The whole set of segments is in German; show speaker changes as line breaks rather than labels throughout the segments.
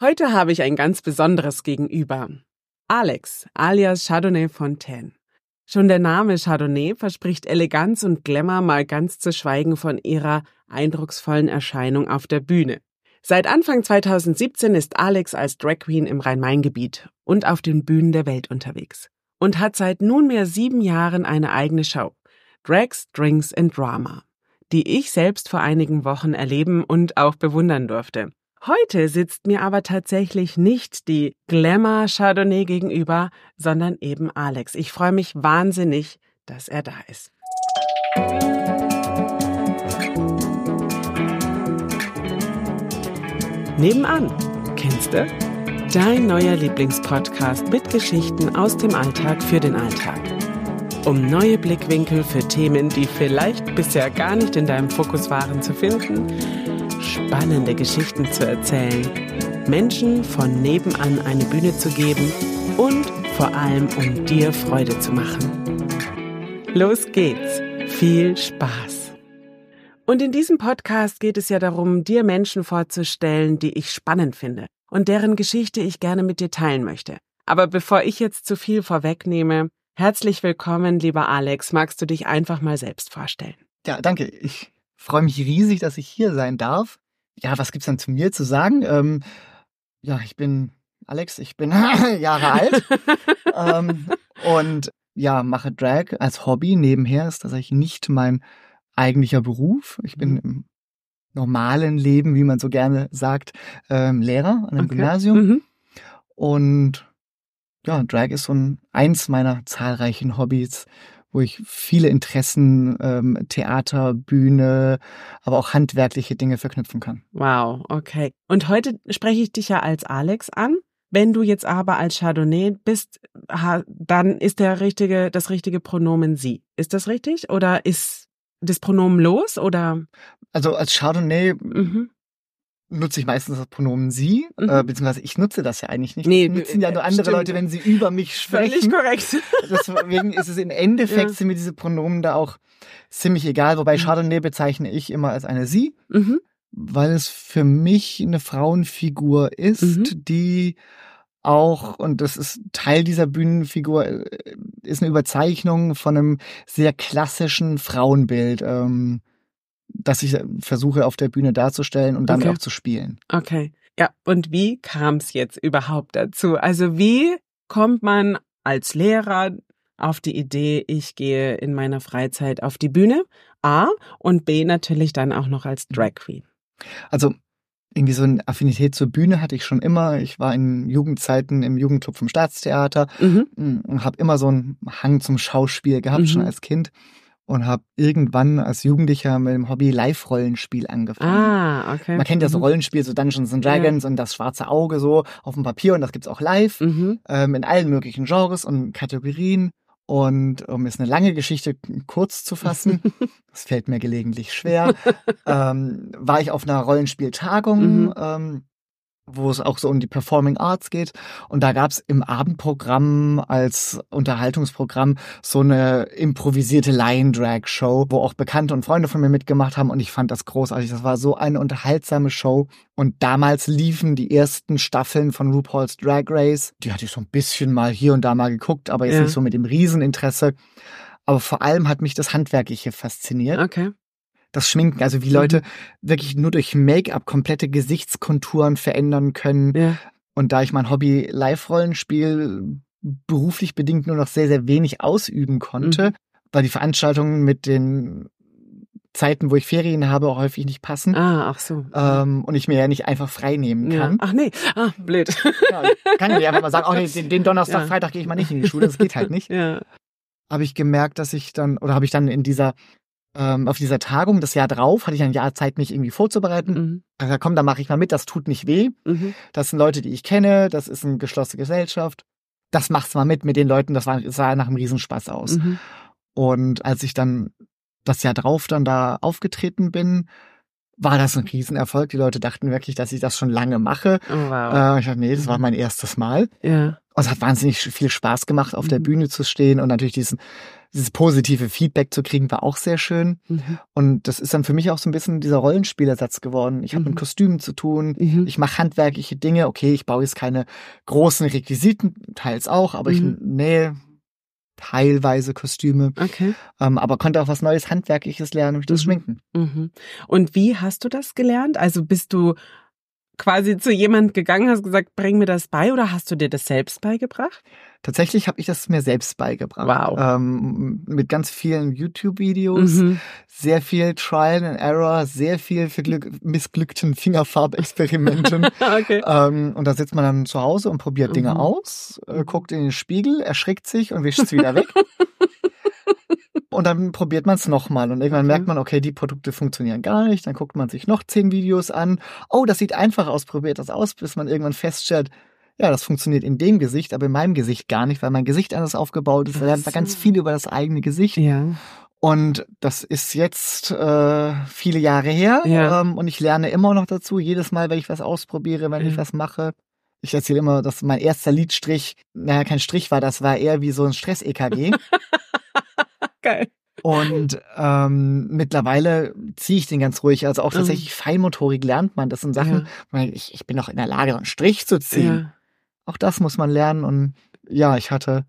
Heute habe ich ein ganz besonderes Gegenüber. Alex, alias Chardonnay Fontaine. Schon der Name Chardonnay verspricht Eleganz und Glamour, mal ganz zu schweigen von ihrer eindrucksvollen Erscheinung auf der Bühne. Seit Anfang 2017 ist Alex als Drag Queen im Rhein-Main-Gebiet und auf den Bühnen der Welt unterwegs und hat seit nunmehr sieben Jahren eine eigene Show, Drags, Drinks and Drama, die ich selbst vor einigen Wochen erleben und auch bewundern durfte. Heute sitzt mir aber tatsächlich nicht die Glamour Chardonnay gegenüber, sondern eben Alex. Ich freue mich wahnsinnig, dass er da ist. Nebenan, kennst du? Dein neuer Lieblingspodcast mit Geschichten aus dem Alltag für den Alltag. Um neue Blickwinkel für Themen, die vielleicht bisher gar nicht in deinem Fokus waren, zu finden spannende Geschichten zu erzählen, Menschen von nebenan eine Bühne zu geben und vor allem um dir Freude zu machen. Los geht's. Viel Spaß. Und in diesem Podcast geht es ja darum, dir Menschen vorzustellen, die ich spannend finde und deren Geschichte ich gerne mit dir teilen möchte. Aber bevor ich jetzt zu viel vorwegnehme, herzlich willkommen, lieber Alex. Magst du dich einfach mal selbst vorstellen?
Ja, danke. Ich freue mich riesig, dass ich hier sein darf. Ja, was gibt's dann zu mir zu sagen? Ähm, ja, ich bin Alex, ich bin Jahre alt ähm, und ja, mache Drag als Hobby. Nebenher ist tatsächlich nicht mein eigentlicher Beruf. Ich bin mhm. im normalen Leben, wie man so gerne sagt, ähm, Lehrer an einem okay. Gymnasium. Mhm. Und ja, Drag ist so ein, eins meiner zahlreichen Hobbys wo ich viele Interessen, ähm, Theater, Bühne, aber auch handwerkliche Dinge verknüpfen kann.
Wow, okay. Und heute spreche ich dich ja als Alex an. Wenn du jetzt aber als Chardonnay bist, dann ist der richtige, das richtige Pronomen sie. Ist das richtig? Oder ist das Pronomen los oder?
Also als Chardonnay mhm nutze ich meistens das Pronomen sie, äh, mhm. äh, beziehungsweise ich nutze das ja eigentlich nicht. Nee, das nutzen ja nur andere stimmt. Leute, wenn sie über mich sprechen.
Völlig korrekt.
Deswegen ist es im Endeffekt ja. sind mir diese Pronomen da auch ziemlich egal, wobei mhm. Chardonnay bezeichne ich immer als eine sie, mhm. weil es für mich eine Frauenfigur ist, mhm. die auch, und das ist Teil dieser Bühnenfigur, äh, ist eine Überzeichnung von einem sehr klassischen Frauenbild. Ähm, das ich versuche auf der Bühne darzustellen und dann okay. auch zu spielen.
Okay. Ja, und wie kam es jetzt überhaupt dazu? Also wie kommt man als Lehrer auf die Idee, ich gehe in meiner Freizeit auf die Bühne? A und B natürlich dann auch noch als Drag Queen.
Also irgendwie so eine Affinität zur Bühne hatte ich schon immer. Ich war in Jugendzeiten im Jugendclub vom Staatstheater mhm. und habe immer so einen Hang zum Schauspiel gehabt, mhm. schon als Kind und habe irgendwann als Jugendlicher mit dem Hobby Live-Rollenspiel angefangen.
Ah, okay.
Man kennt ja so mhm. Rollenspiel, so Dungeons and Dragons ja. und das schwarze Auge so auf dem Papier und das gibt's auch live mhm. ähm, in allen möglichen Genres und Kategorien. Und um es eine lange Geschichte kurz zu fassen, das fällt mir gelegentlich schwer, ähm, war ich auf einer Rollenspieltagung mhm. ähm, wo es auch so um die Performing Arts geht. Und da gab's im Abendprogramm als Unterhaltungsprogramm so eine improvisierte Lion-Drag-Show, wo auch Bekannte und Freunde von mir mitgemacht haben. Und ich fand das großartig. Das war so eine unterhaltsame Show. Und damals liefen die ersten Staffeln von RuPaul's Drag Race. Die hatte ich so ein bisschen mal hier und da mal geguckt, aber jetzt ja. nicht so mit dem Rieseninteresse. Aber vor allem hat mich das Handwerkliche fasziniert.
Okay
das Schminken, also wie Leute mhm. wirklich nur durch Make-up komplette Gesichtskonturen verändern können. Ja. Und da ich mein Hobby Live-Rollenspiel beruflich bedingt nur noch sehr, sehr wenig ausüben konnte, mhm. weil die Veranstaltungen mit den Zeiten, wo ich Ferien habe, häufig nicht passen.
Ah, ach so.
Ähm, und ich mir ja nicht einfach frei nehmen kann.
Ja. Ach nee, ah, blöd.
Ja, kann ich einfach mal sagen, oh nee, den, den Donnerstag, ja. Freitag gehe ich mal nicht in die Schule, das geht halt nicht. Ja. Habe ich gemerkt, dass ich dann, oder habe ich dann in dieser ähm, auf dieser Tagung, das Jahr drauf, hatte ich ein Jahr Zeit, mich irgendwie vorzubereiten. Mhm. Also komm, da mache ich mal mit, das tut nicht weh. Mhm. Das sind Leute, die ich kenne, das ist eine geschlossene Gesellschaft. Das mach's mal mit mit den Leuten, das, war, das sah nach einem Riesenspaß aus. Mhm. Und als ich dann das Jahr drauf dann da aufgetreten bin, war das ein Riesenerfolg. Die Leute dachten wirklich, dass ich das schon lange mache. Oh, wow. Äh, ich dachte, nee, das war mein erstes Mal.
Ja.
Und es hat wahnsinnig viel Spaß gemacht, auf mhm. der Bühne zu stehen und natürlich diesen, dieses positive Feedback zu kriegen, war auch sehr schön. Mhm. Und das ist dann für mich auch so ein bisschen dieser Rollenspielersatz geworden. Ich habe mhm. mit Kostümen zu tun, mhm. ich mache handwerkliche Dinge. Okay, ich baue jetzt keine großen Requisiten, teils auch, aber ich mhm. nähe teilweise Kostüme. Okay. Ähm, aber konnte auch was Neues Handwerkliches lernen durch das mhm. Schminken.
Mhm. Und wie hast du das gelernt? Also bist du quasi zu jemand gegangen, hast gesagt, bring mir das bei oder hast du dir das selbst beigebracht?
Tatsächlich habe ich das mir selbst beigebracht. Wow. Ähm, mit ganz vielen YouTube-Videos, mhm. sehr viel Trial and Error, sehr viel missglückten Fingerfarbexperimenten. okay. ähm, und da sitzt man dann zu Hause und probiert Dinge mhm. aus, äh, guckt in den Spiegel, erschreckt sich und wischt es wieder weg. Und dann probiert man es nochmal und irgendwann okay. merkt man, okay, die Produkte funktionieren gar nicht. Dann guckt man sich noch zehn Videos an. Oh, das sieht einfach aus, probiert das aus, bis man irgendwann feststellt, ja, das funktioniert in dem Gesicht, aber in meinem Gesicht gar nicht, weil mein Gesicht anders aufgebaut ist. Da lernt man ganz viel über das eigene Gesicht. Ja. Und das ist jetzt äh, viele Jahre her ja. ähm, und ich lerne immer noch dazu, jedes Mal, wenn ich was ausprobiere, wenn ja. ich was mache. Ich erzähle immer, dass mein erster Lidstrich, naja, kein Strich war, das war eher wie so ein Stress-EKG. Geil. Und ähm, mittlerweile ziehe ich den ganz ruhig. Also auch mhm. tatsächlich mhm. Feinmotorik lernt man. Das sind Sachen, ja. ich, ich bin doch in der Lage, einen Strich zu ziehen. Ja. Auch das muss man lernen. Und ja, ich hatte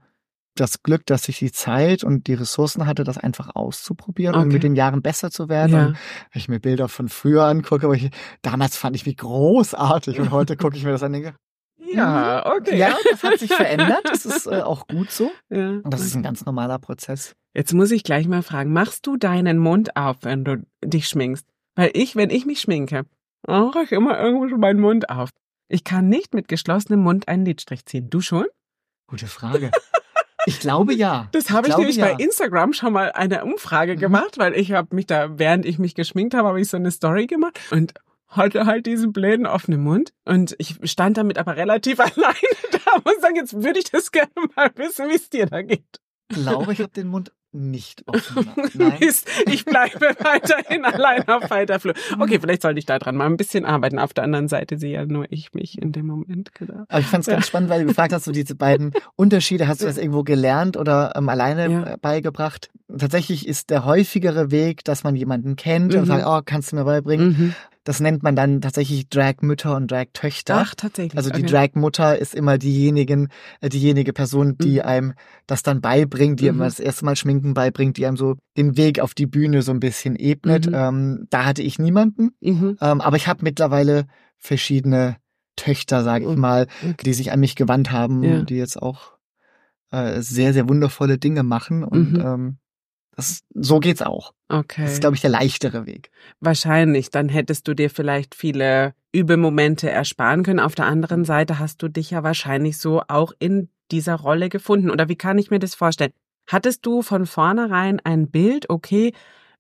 das Glück, dass ich die Zeit und die Ressourcen hatte, das einfach auszuprobieren okay. und mit den Jahren besser zu werden. Ja. Und wenn ich mir Bilder von früher angucke, aber ich, damals fand ich wie großartig und heute gucke ich mir das an und denke, ja, okay. Ja, das hat sich verändert. Das ist äh, auch gut so. Ja. Das ist ein ganz normaler Prozess.
Jetzt muss ich gleich mal fragen, machst du deinen Mund auf, wenn du dich schminkst? Weil ich, wenn ich mich schminke, mache ich immer irgendwo schon meinen Mund auf. Ich kann nicht mit geschlossenem Mund einen Lidstrich ziehen. Du schon?
Gute Frage. Ich glaube ja.
Das habe ich, ich nämlich ja. bei Instagram schon mal eine Umfrage mhm. gemacht, weil ich habe mich da, während ich mich geschminkt habe, habe ich so eine Story gemacht und hatte halt diesen bläden offenen Mund und ich stand damit aber relativ alleine da und sagen, jetzt würde ich das gerne mal wissen, wie es dir da geht.
Ich glaube, ich habe den Mund nicht offen. Nein.
Mist, ich bleibe weiterhin allein auf weiter Flur. Okay, vielleicht sollte ich da dran mal ein bisschen arbeiten. Auf der anderen Seite sehe ja nur ich mich in dem Moment.
Genau. Aber ich fand es ganz spannend, weil du gefragt hast, so diese beiden Unterschiede, hast du das irgendwo gelernt oder ähm, alleine ja. beigebracht? Tatsächlich ist der häufigere Weg, dass man jemanden kennt mhm. und sagt, oh, kannst du mir beibringen? Mhm. Das nennt man dann tatsächlich Drag-Mütter und Drag-Töchter.
Ach, tatsächlich.
Also die okay. Drag-Mutter ist immer diejenigen, äh, diejenige Person, die mhm. einem das dann beibringt, die mhm. einem das erste Mal Schminken beibringt, die einem so den Weg auf die Bühne so ein bisschen ebnet. Mhm. Ähm, da hatte ich niemanden. Mhm. Ähm, aber ich habe mittlerweile verschiedene Töchter, sage ich mal, okay. die sich an mich gewandt haben, ja. die jetzt auch äh, sehr, sehr wundervolle Dinge machen. Und mhm. ähm, das, so geht's auch. Okay. Das ist, glaube ich, der leichtere Weg.
Wahrscheinlich. Dann hättest du dir vielleicht viele Übemomente ersparen können. Auf der anderen Seite hast du dich ja wahrscheinlich so auch in dieser Rolle gefunden. Oder wie kann ich mir das vorstellen? Hattest du von vornherein ein Bild, okay,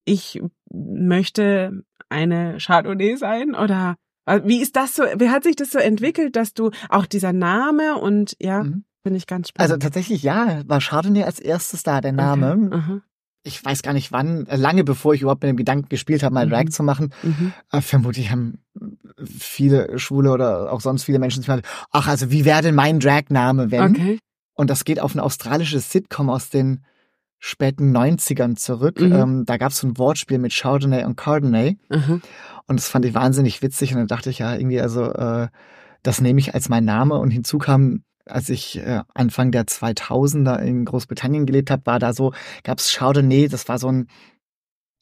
ich möchte eine Chardonnay sein? Oder äh, wie ist das so? Wie hat sich das so entwickelt, dass du auch dieser Name und ja, mhm. finde ich ganz spannend.
Also tatsächlich ja, war Chardonnay als erstes da, der Name. Okay ich weiß gar nicht wann, äh, lange bevor ich überhaupt mit dem Gedanken gespielt habe, mal mhm. Drag zu machen, mhm. äh, vermutlich haben viele Schwule oder auch sonst viele Menschen sich mal, ach, also wie wäre denn mein Dragname, wenn? Okay. Und das geht auf ein australisches Sitcom aus den späten 90ern zurück. Mhm. Ähm, da gab es so ein Wortspiel mit Chardonnay und Cardonnay. Und das fand ich wahnsinnig witzig. Und dann dachte ich ja irgendwie, also äh, das nehme ich als mein Name. Und hinzu kam als ich äh, Anfang der 2000er in Großbritannien gelebt habe, war da so, gab's Chardonnay, das war so ein,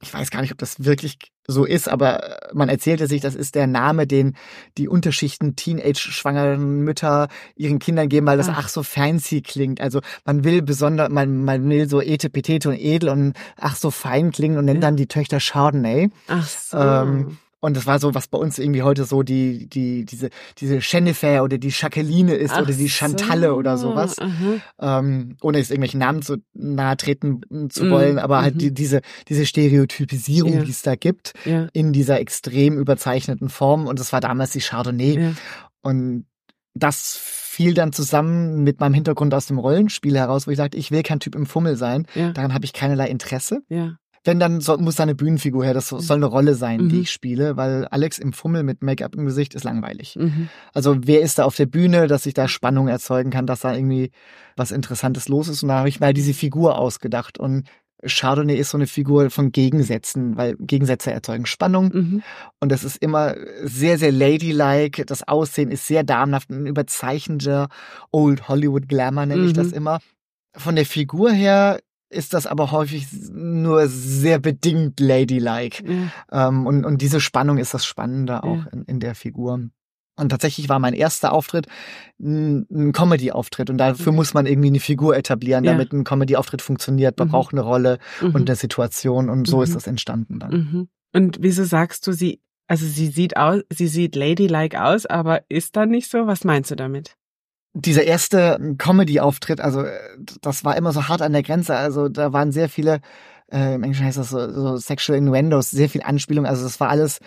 ich weiß gar nicht, ob das wirklich so ist, aber man erzählte sich, das ist der Name, den die Unterschichten Teenage-schwangeren Mütter ihren Kindern geben, weil das ach. ach so fancy klingt. Also man will besonders, man, man will so etepetete und edel und ach so fein klingen und nennt dann die Töchter Chardonnay. Ach so. Ähm, und das war so, was bei uns irgendwie heute so die, die, diese, diese Jennifer oder die Jacqueline ist Ach oder die Chantalle so. oder sowas. Ähm, ohne jetzt irgendwelchen Namen zu nahe treten zu mhm. wollen, aber halt mhm. die, diese, diese Stereotypisierung, ja. die es da gibt, ja. in dieser extrem überzeichneten Form. Und das war damals die Chardonnay. Ja. Und das fiel dann zusammen mit meinem Hintergrund aus dem Rollenspiel heraus, wo ich sagte, ich will kein Typ im Fummel sein. Ja. Daran habe ich keinerlei Interesse. Ja. Wenn dann soll, muss da eine Bühnenfigur her, das soll eine Rolle sein, mhm. die ich spiele, weil Alex im Fummel mit Make-up im Gesicht ist langweilig. Mhm. Also wer ist da auf der Bühne, dass ich da Spannung erzeugen kann, dass da irgendwie was Interessantes los ist und da habe ich mal diese Figur ausgedacht und Chardonnay ist so eine Figur von Gegensätzen, weil Gegensätze erzeugen Spannung. Mhm. Und das ist immer sehr, sehr ladylike. Das Aussehen ist sehr damenhaft, ein überzeichnender Old Hollywood Glamour nenne ich das mhm. immer. Von der Figur her ist das aber häufig nur sehr bedingt ladylike. Ja. Ähm, und, und diese Spannung ist das Spannende auch ja. in, in der Figur. Und tatsächlich war mein erster Auftritt ein Comedy-Auftritt. Und dafür muss man irgendwie eine Figur etablieren, ja. damit ein Comedy-Auftritt funktioniert. Man mhm. braucht eine Rolle mhm. und eine Situation. Und so mhm. ist das entstanden dann.
Mhm. Und wieso sagst du, sie, also sie sieht aus, sie sieht ladylike aus, aber ist da nicht so? Was meinst du damit?
Dieser erste Comedy-Auftritt, also äh, das war immer so hart an der Grenze. Also da waren sehr viele, äh, im Englischen heißt das so, so Sexual Innuendos, sehr viel Anspielung. Also das war alles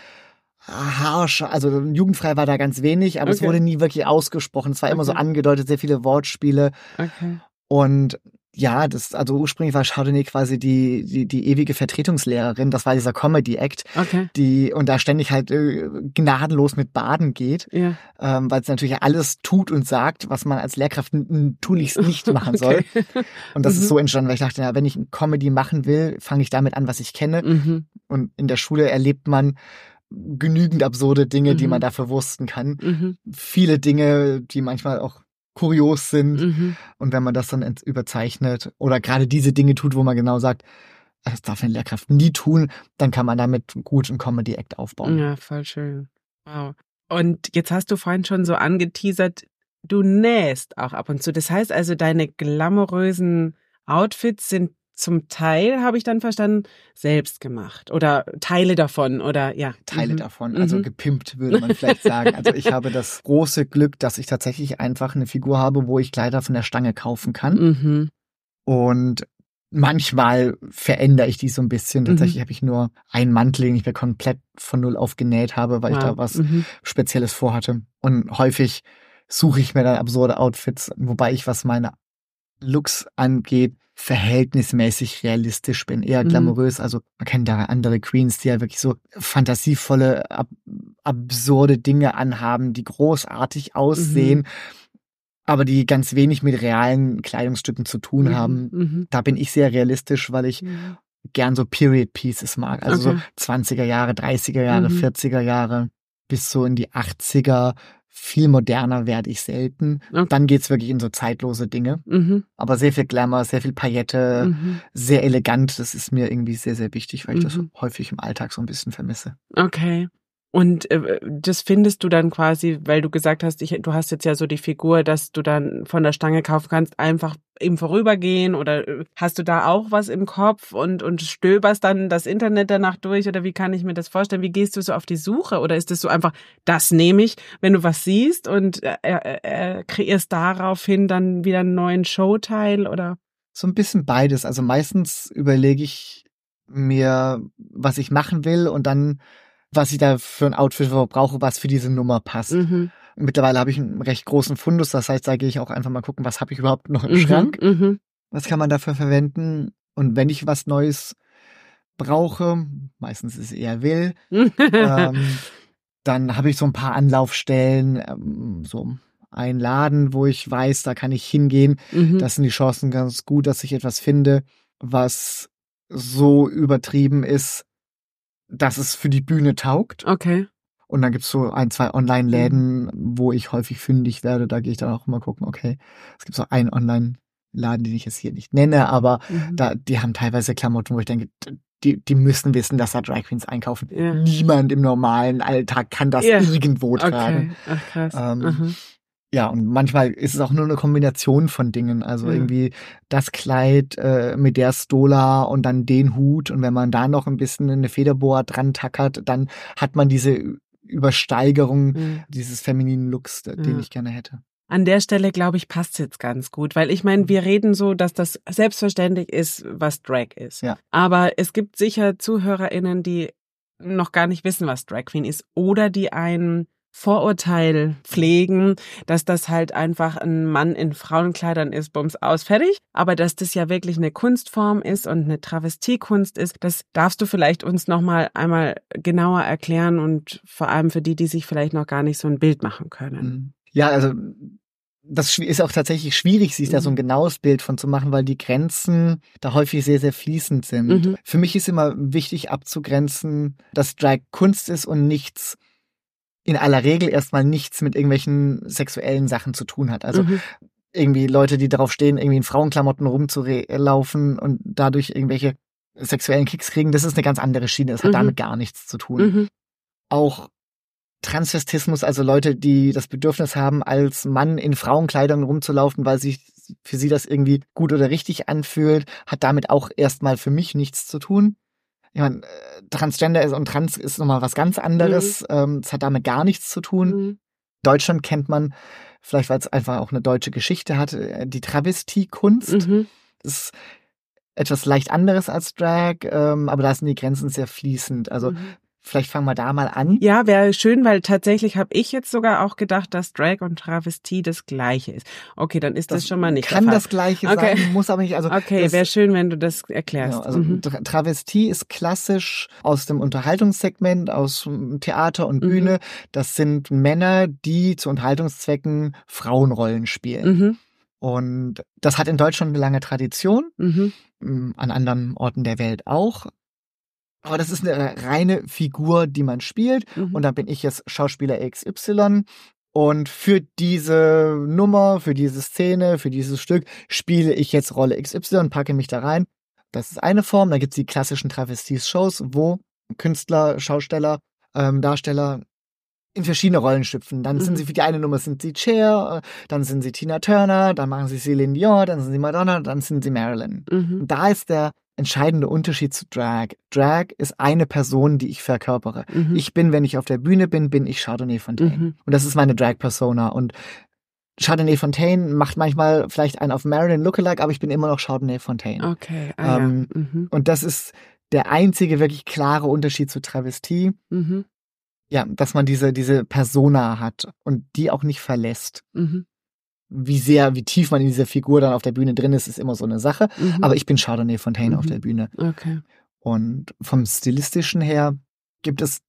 harsch. Also jugendfrei war da ganz wenig, aber okay. es wurde nie wirklich ausgesprochen. Es war okay. immer so angedeutet, sehr viele Wortspiele. Okay. Und ja, das, also ursprünglich war Chardonnay quasi die, die, die ewige Vertretungslehrerin. Das war dieser Comedy-Act, okay. die, und da ständig halt äh, gnadenlos mit Baden geht, ja. ähm, weil es natürlich alles tut und sagt, was man als Lehrkraft tunlichst nicht machen soll. Okay. Und das mhm. ist so entstanden, weil ich dachte, ja, wenn ich Comedy machen will, fange ich damit an, was ich kenne. Mhm. Und in der Schule erlebt man genügend absurde Dinge, mhm. die man mhm. da verwursten kann. Mhm. Viele Dinge, die manchmal auch kurios sind. Mhm. Und wenn man das dann überzeichnet oder gerade diese Dinge tut, wo man genau sagt, das darf eine Lehrkraft nie tun, dann kann man damit gut einen Comedy-Act aufbauen.
Ja, voll schön. Wow. Und jetzt hast du vorhin schon so angeteasert, du nähst auch ab und zu. Das heißt also, deine glamourösen Outfits sind zum Teil, habe ich dann verstanden, selbst gemacht oder Teile davon oder ja.
Teile mhm. davon, also mhm. gepimpt würde man vielleicht sagen. Also ich habe das große Glück, dass ich tatsächlich einfach eine Figur habe, wo ich Kleider von der Stange kaufen kann. Mhm. Und manchmal verändere ich die so ein bisschen. Tatsächlich mhm. habe ich nur einen Mantel, den ich mir komplett von null auf genäht habe, weil wow. ich da was mhm. Spezielles vorhatte. Und häufig suche ich mir dann absurde Outfits, wobei ich, was meine Looks angeht, verhältnismäßig realistisch bin, eher mhm. glamourös. Mhm. Also man kennt da andere Queens, die ja wirklich so fantasievolle, ab absurde Dinge anhaben, die großartig aussehen. Mhm. aber die ganz wenig mit realen Kleidungsstücken zu tun mhm. haben. Mhm. Da bin ich sehr realistisch, weil ich mhm. gern so Period Pieces mag. Also okay. so 20er Jahre, 30er Jahre, 40er Jahre bis so in die 80er, viel moderner werde ich selten. Okay. Dann geht's wirklich in so zeitlose Dinge. Mhm. Aber sehr viel Glamour, sehr viel Paillette, mhm. sehr elegant. Das ist mir irgendwie sehr, sehr wichtig, weil ich das mhm. häufig im Alltag so ein bisschen vermisse.
Okay. Und äh, das findest du dann quasi, weil du gesagt hast, ich, du hast jetzt ja so die Figur, dass du dann von der Stange kaufen kannst, einfach im Vorübergehen oder äh, hast du da auch was im Kopf und, und stöberst dann das Internet danach durch oder wie kann ich mir das vorstellen? Wie gehst du so auf die Suche oder ist es so einfach, das nehme ich, wenn du was siehst und äh, äh, äh, kreierst daraufhin dann wieder einen neuen Showteil oder?
So ein bisschen beides. Also meistens überlege ich mir, was ich machen will und dann was ich da für ein Outfit brauche, was für diese Nummer passt. Mhm. Mittlerweile habe ich einen recht großen Fundus, das heißt, da gehe ich auch einfach mal gucken, was habe ich überhaupt noch im mhm. Schrank, mhm. was kann man dafür verwenden und wenn ich was Neues brauche, meistens ist es eher will, ähm, dann habe ich so ein paar Anlaufstellen, ähm, so ein Laden, wo ich weiß, da kann ich hingehen. Mhm. Das sind die Chancen ganz gut, dass ich etwas finde, was so übertrieben ist, dass es für die Bühne taugt.
Okay.
Und dann gibt's so ein, zwei Online-Läden, mhm. wo ich häufig fündig werde. Da gehe ich dann auch mal gucken, okay, es gibt so einen Online-Laden, den ich jetzt hier nicht nenne, aber mhm. da, die haben teilweise Klamotten, wo ich denke, die, die müssen wissen, dass da Drag Queens einkaufen. Ja. Niemand im normalen Alltag kann das ja. irgendwo tragen. Okay. Ach, krass. Ähm, mhm. Ja, und manchmal ist es auch nur eine Kombination von Dingen. Also mhm. irgendwie das Kleid äh, mit der Stola und dann den Hut. Und wenn man da noch ein bisschen eine Federboa dran tackert, dann hat man diese Übersteigerung mhm. dieses femininen Looks, den ich gerne hätte.
An der Stelle, glaube ich, passt jetzt ganz gut, weil ich meine, wir reden so, dass das selbstverständlich ist, was Drag ist. Ja. Aber es gibt sicher ZuhörerInnen, die noch gar nicht wissen, was Drag Queen ist oder die einen Vorurteil pflegen, dass das halt einfach ein Mann in Frauenkleidern ist, bums aus, fertig. Aber dass das ja wirklich eine Kunstform ist und eine Travestiekunst ist, das darfst du vielleicht uns nochmal einmal genauer erklären und vor allem für die, die sich vielleicht noch gar nicht so ein Bild machen können.
Mhm. Ja, also das ist auch tatsächlich schwierig, sich da so ein mhm. genaues Bild von zu machen, weil die Grenzen da häufig sehr, sehr fließend sind. Mhm. Für mich ist immer wichtig abzugrenzen, dass Drag Kunst ist und nichts in aller Regel erstmal nichts mit irgendwelchen sexuellen Sachen zu tun hat. Also mhm. irgendwie Leute, die darauf stehen, irgendwie in Frauenklamotten rumzulaufen und dadurch irgendwelche sexuellen Kicks kriegen, das ist eine ganz andere Schiene. Das hat mhm. damit gar nichts zu tun. Mhm. Auch Transvestismus, also Leute, die das Bedürfnis haben, als Mann in Frauenkleidern rumzulaufen, weil sich für sie das irgendwie gut oder richtig anfühlt, hat damit auch erstmal für mich nichts zu tun ich meine, äh, Transgender ist und Trans ist nochmal was ganz anderes. Mhm. Ähm, es hat damit gar nichts zu tun. Mhm. Deutschland kennt man, vielleicht weil es einfach auch eine deutsche Geschichte hat, äh, die Travestiekunst. Mhm. Ist etwas leicht anderes als Drag, ähm, aber da sind die Grenzen sehr fließend. Also mhm. Vielleicht fangen wir da mal an.
Ja, wäre schön, weil tatsächlich habe ich jetzt sogar auch gedacht, dass Drag und Travestie das gleiche ist. Okay, dann ist das, das schon mal nicht.
Kann das gleiche okay. sein, muss aber nicht. Also
okay, wäre schön, wenn du das erklärst. Genau,
also mhm. Travestie ist klassisch aus dem Unterhaltungssegment, aus Theater und mhm. Bühne. Mhm. Das sind Männer, die zu Unterhaltungszwecken Frauenrollen spielen. Mhm. Und das hat in Deutschland eine lange Tradition, mhm. an anderen Orten der Welt auch. Aber das ist eine reine Figur, die man spielt. Mhm. Und dann bin ich jetzt Schauspieler XY. Und für diese Nummer, für diese Szene, für dieses Stück spiele ich jetzt Rolle XY und packe mich da rein. Das ist eine Form. Dann gibt's die klassischen Travesties-Shows, wo Künstler, Schausteller, ähm, Darsteller in verschiedene Rollen schlüpfen. Dann mhm. sind sie für die eine Nummer sind sie Cher, dann sind sie Tina Turner, dann machen sie Celine Dion, dann sind sie Madonna, dann sind sie Marilyn. Mhm. Da ist der entscheidende Unterschied zu Drag. Drag ist eine Person, die ich verkörpere. Mhm. Ich bin, wenn ich auf der Bühne bin, bin ich Chardonnay Fontaine. Mhm. Und das ist meine Drag-Persona. Und Chardonnay Fontaine macht manchmal vielleicht einen auf Marilyn Lookalike, aber ich bin immer noch Chardonnay Fontaine.
Okay. Ah, ähm, ja. mhm.
Und das ist der einzige wirklich klare Unterschied zu Travestie. Mhm. Ja, dass man diese, diese Persona hat und die auch nicht verlässt. Mhm wie sehr, wie tief man in dieser Figur dann auf der Bühne drin ist, ist immer so eine Sache. Mhm. Aber ich bin Chardonnay Fontaine mhm. auf der Bühne.
Okay.
Und vom stilistischen her gibt es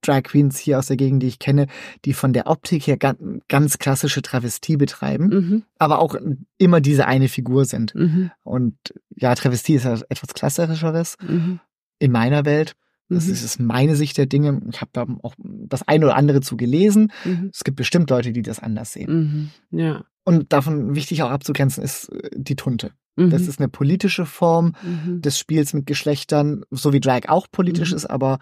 Drag Queens hier aus der Gegend, die ich kenne, die von der Optik her ganz, ganz klassische Travestie betreiben, mhm. aber auch immer diese eine Figur sind. Mhm. Und ja, Travestie ist ja etwas klassischeres mhm. in meiner Welt. Das mhm. ist meine Sicht der Dinge. Ich habe da auch das eine oder andere zu gelesen. Mhm. Es gibt bestimmt Leute, die das anders sehen.
Mhm. Ja.
Und davon wichtig auch abzugrenzen ist äh, die Tunte. Mhm. Das ist eine politische Form mhm. des Spiels mit Geschlechtern, so wie Drag auch politisch mhm. ist, aber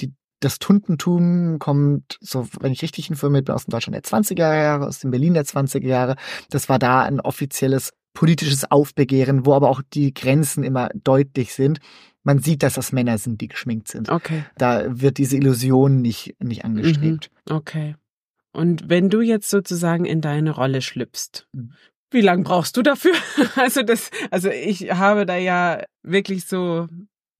die, das Tuntentum kommt, so wenn ich richtig informiert bin, aus dem Deutschland der 20er Jahre, aus dem Berlin der 20er Jahre. Das war da ein offizielles politisches Aufbegehren, wo aber auch die Grenzen immer deutlich sind. Man sieht, dass das Männer sind, die geschminkt sind.
Okay.
Da wird diese Illusion nicht, nicht angestrebt.
Okay. Und wenn du jetzt sozusagen in deine Rolle schlüpfst, mhm. wie lange brauchst du dafür? Also das, also ich habe da ja wirklich so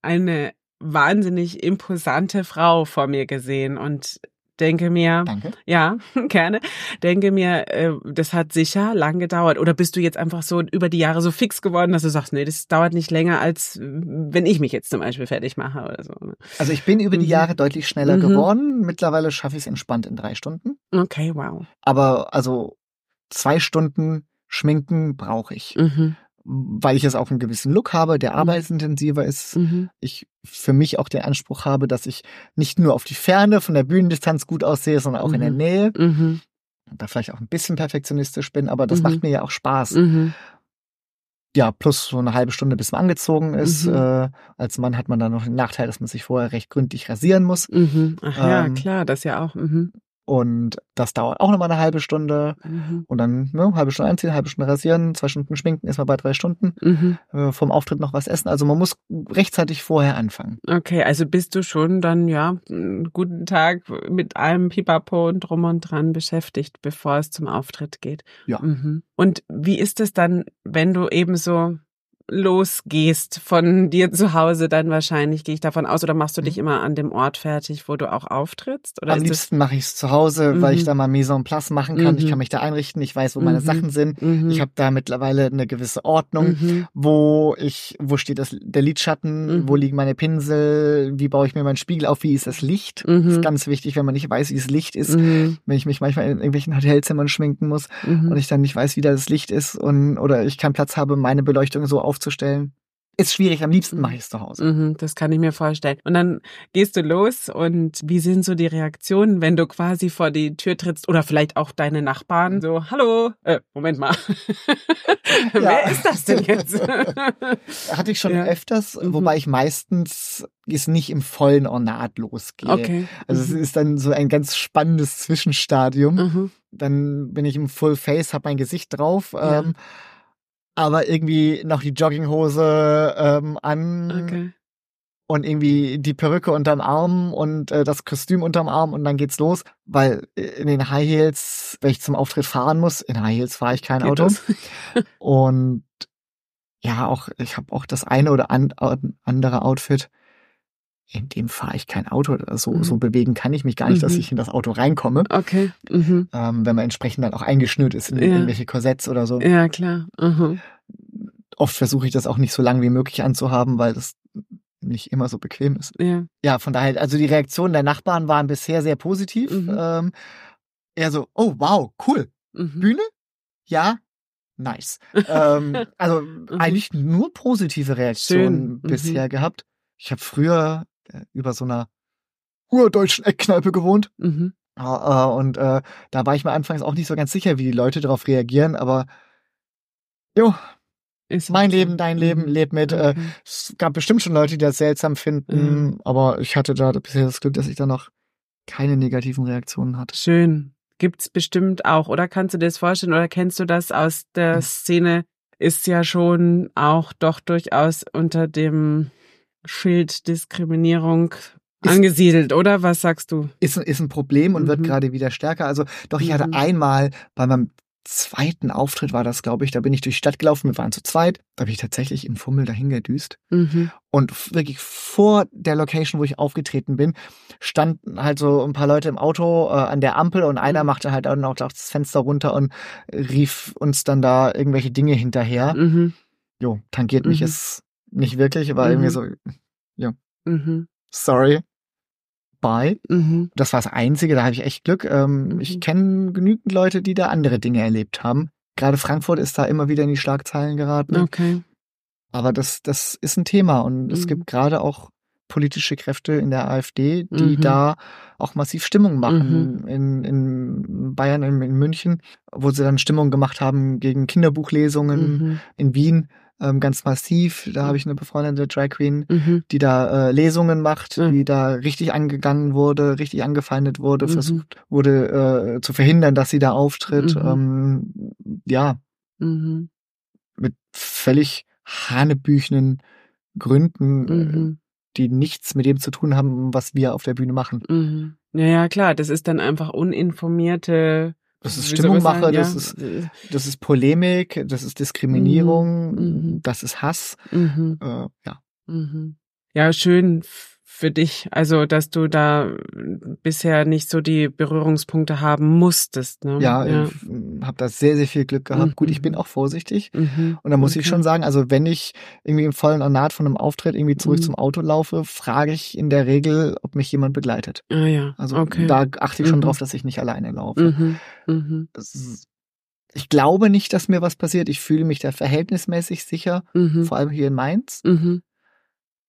eine wahnsinnig imposante Frau vor mir gesehen und denke mir,
Danke.
ja, gerne, denke mir, äh, das hat sicher lang gedauert. Oder bist du jetzt einfach so über die Jahre so fix geworden, dass du sagst, nee, das dauert nicht länger, als wenn ich mich jetzt zum Beispiel fertig mache oder so. Ne?
Also ich bin über die mhm. Jahre deutlich schneller mhm. geworden. Mittlerweile schaffe ich es entspannt in drei Stunden.
Okay, wow.
Aber also zwei Stunden Schminken brauche ich. Mhm weil ich jetzt auch einen gewissen Look habe, der mhm. arbeitsintensiver ist. Mhm. Ich für mich auch den Anspruch habe, dass ich nicht nur auf die Ferne von der Bühnendistanz gut aussehe, sondern auch mhm. in der mhm. Nähe. Mhm. Da vielleicht auch ein bisschen perfektionistisch bin, aber das macht mhm. mir ja auch Spaß. Ja, plus so eine halbe Stunde, bis man angezogen ist. Äh, als Mann hat man dann noch den Nachteil, dass man sich vorher recht gründlich rasieren muss.
Ach ja, ähm, klar, das ja auch.
Und das dauert auch nochmal eine halbe Stunde. Mhm. Und dann ne, halbe Stunde einziehen, halbe Stunde rasieren, zwei Stunden schminken, ist man bei drei Stunden. Mhm. Äh, vom Auftritt noch was essen. Also man muss rechtzeitig vorher anfangen.
Okay, also bist du schon dann, ja, einen guten Tag mit allem Pipapo und drum und dran beschäftigt, bevor es zum Auftritt geht.
Ja.
Mhm. Und wie ist es dann, wenn du eben so losgehst von dir zu Hause, dann wahrscheinlich gehe ich davon aus, oder machst du dich mhm. immer an dem Ort fertig, wo du auch auftrittst? Oder
Am liebsten mache ich es zu Hause, mhm. weil ich mhm. da mal Mise en place machen kann. Mhm. Ich kann mich da einrichten, ich weiß, wo meine mhm. Sachen sind. Mhm. Ich habe da mittlerweile eine gewisse Ordnung, wo ich, wo steht das, der Lidschatten, wo liegen meine Pinsel, wie baue ich mir meinen Spiegel auf, wie ist das Licht? Das ist ganz wichtig, wenn man nicht weiß, wie das Licht ist. Wenn ich mich manchmal in irgendwelchen Hotelzimmern schminken muss und ich dann nicht weiß, wie da das Licht ist und oder ich keinen Platz habe, meine Beleuchtung so aufzustellen ist schwierig. Am liebsten mache ich es zu Hause.
Mhm, das kann ich mir vorstellen. Und dann gehst du los und wie sind so die Reaktionen, wenn du quasi vor die Tür trittst oder vielleicht auch deine Nachbarn so, hallo, äh, Moment mal, wer ist das denn jetzt?
Hatte ich schon ja. öfters, mhm. wobei ich meistens es nicht im vollen Ornat losgehe. Okay. Also mhm. es ist dann so ein ganz spannendes Zwischenstadium. Mhm. Dann bin ich im Full Face, habe mein Gesicht drauf. Ja. Ähm, aber irgendwie noch die Jogginghose ähm, an okay. und irgendwie die Perücke unterm Arm und äh, das Kostüm unterm Arm und dann geht's los, weil in den High Heels, wenn ich zum Auftritt fahren muss, in High Heels fahre ich kein Geht Auto. und ja, auch ich habe auch das eine oder an, andere Outfit, in dem fahre ich kein Auto. So, mhm. so bewegen kann ich mich gar nicht, mhm. dass ich in das Auto reinkomme.
Okay. Mhm.
Ähm, wenn man entsprechend dann auch eingeschnürt ist in ja. irgendwelche Korsetts oder so.
Ja, klar. Mhm.
Oft versuche ich das auch nicht so lang wie möglich anzuhaben, weil das nicht immer so bequem ist. Ja. Ja, von daher, also die Reaktionen der Nachbarn waren bisher sehr positiv. Mhm. Ähm, eher so, oh wow, cool. Mhm. Bühne? Ja, nice. ähm, also eigentlich nur positive Reaktionen Schön. bisher gehabt. Ich habe früher über so einer urdeutschen Eckkneipe gewohnt. Mhm. Äh, und äh, da war ich mir anfangs auch nicht so ganz sicher, wie die Leute darauf reagieren, aber jo, ist mein Leben, dein Leben, mhm. leb mit. Äh, okay. es gab bestimmt schon Leute, die das seltsam finden, mhm. aber ich hatte da bisher das Glück, dass ich da noch keine negativen Reaktionen hatte.
Schön. Gibt's bestimmt auch, oder kannst du dir das vorstellen, oder kennst du das aus der hm. Szene? Ist ja schon auch doch durchaus unter dem Schild Diskriminierung ist, angesiedelt, oder? Was sagst du?
Ist, ist ein Problem und mhm. wird gerade wieder stärker. Also doch, ich hatte mhm. einmal bei meinem zweiten Auftritt war das, glaube ich, da bin ich durch die Stadt gelaufen, wir waren zu zweit, da bin ich tatsächlich im Fummel dahin gedüst. Mhm. Und wirklich vor der Location, wo ich aufgetreten bin, standen halt so ein paar Leute im Auto äh, an der Ampel und einer mhm. machte halt dann auch das Fenster runter und rief uns dann da irgendwelche Dinge hinterher. Mhm. Jo, tangiert mich es mhm nicht wirklich, aber mhm. irgendwie so, ja, mhm. sorry, bye. Mhm. Das war das Einzige, da habe ich echt Glück. Ähm, ich mhm. kenne genügend Leute, die da andere Dinge erlebt haben. Gerade Frankfurt ist da immer wieder in die Schlagzeilen geraten.
Okay.
Aber das, das ist ein Thema und es gibt mhm. gerade auch politische Kräfte in der AfD, die mhm. da auch massiv Stimmung machen. Mhm. In, in Bayern, in, in, München, wo sie dann Stimmung gemacht haben gegen Kinderbuchlesungen. Mhm. In Wien ähm, ganz massiv. Da habe ich eine befreundete Drag Queen, mhm. die da äh, Lesungen macht, mhm. die da richtig angegangen wurde, richtig angefeindet wurde, mhm. versucht wurde äh, zu verhindern, dass sie da auftritt. Mhm. Ähm, ja, mhm. mit völlig hanebüchenen Gründen, äh, mhm. die nichts mit dem zu tun haben, was wir auf der Bühne machen.
Ja, ja, klar, das ist dann einfach uninformierte
das ist Stimmungmache, ja. das ist das ist Polemik, das ist Diskriminierung, mhm. mhm. das ist Hass. Mhm. Äh, ja.
Mhm. Ja, schön für dich, also dass du da bisher nicht so die Berührungspunkte haben musstest. Ne?
Ja, ja. ich habe da sehr, sehr viel Glück gehabt. Mhm. Gut, ich bin auch vorsichtig. Mhm. Und da muss okay. ich schon sagen, also wenn ich irgendwie im vollen Ornat von einem Auftritt irgendwie zurück mhm. zum Auto laufe, frage ich in der Regel, ob mich jemand begleitet.
Ah ja.
Also
okay.
da achte ich schon mhm. drauf, dass ich nicht alleine laufe. Mhm. Mhm. Ist, ich glaube nicht, dass mir was passiert. Ich fühle mich da verhältnismäßig sicher, vor allem hier in Mainz.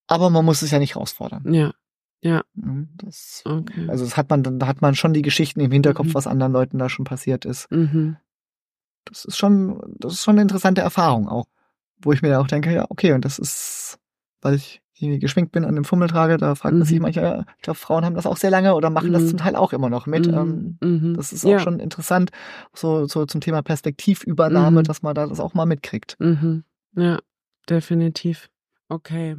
Aber man muss es ja nicht herausfordern.
Ja. Ja.
Mhm, das, okay. Also das hat man, da hat man schon die Geschichten im Hinterkopf, mhm. was anderen Leuten da schon passiert ist. Mhm. Das ist schon, das ist schon eine interessante Erfahrung auch. Wo ich mir da auch denke, ja, okay, und das ist, weil ich irgendwie geschminkt bin und den Fummel trage, da fragt man sich mhm. manchmal, ja, ich glaube, Frauen haben das auch sehr lange oder machen das mhm. zum Teil auch immer noch mit. Ähm, mhm. Das ist auch ja. schon interessant, so, so zum Thema Perspektivübernahme, dass man da das auch mal mitkriegt.
Ja, definitiv. Okay.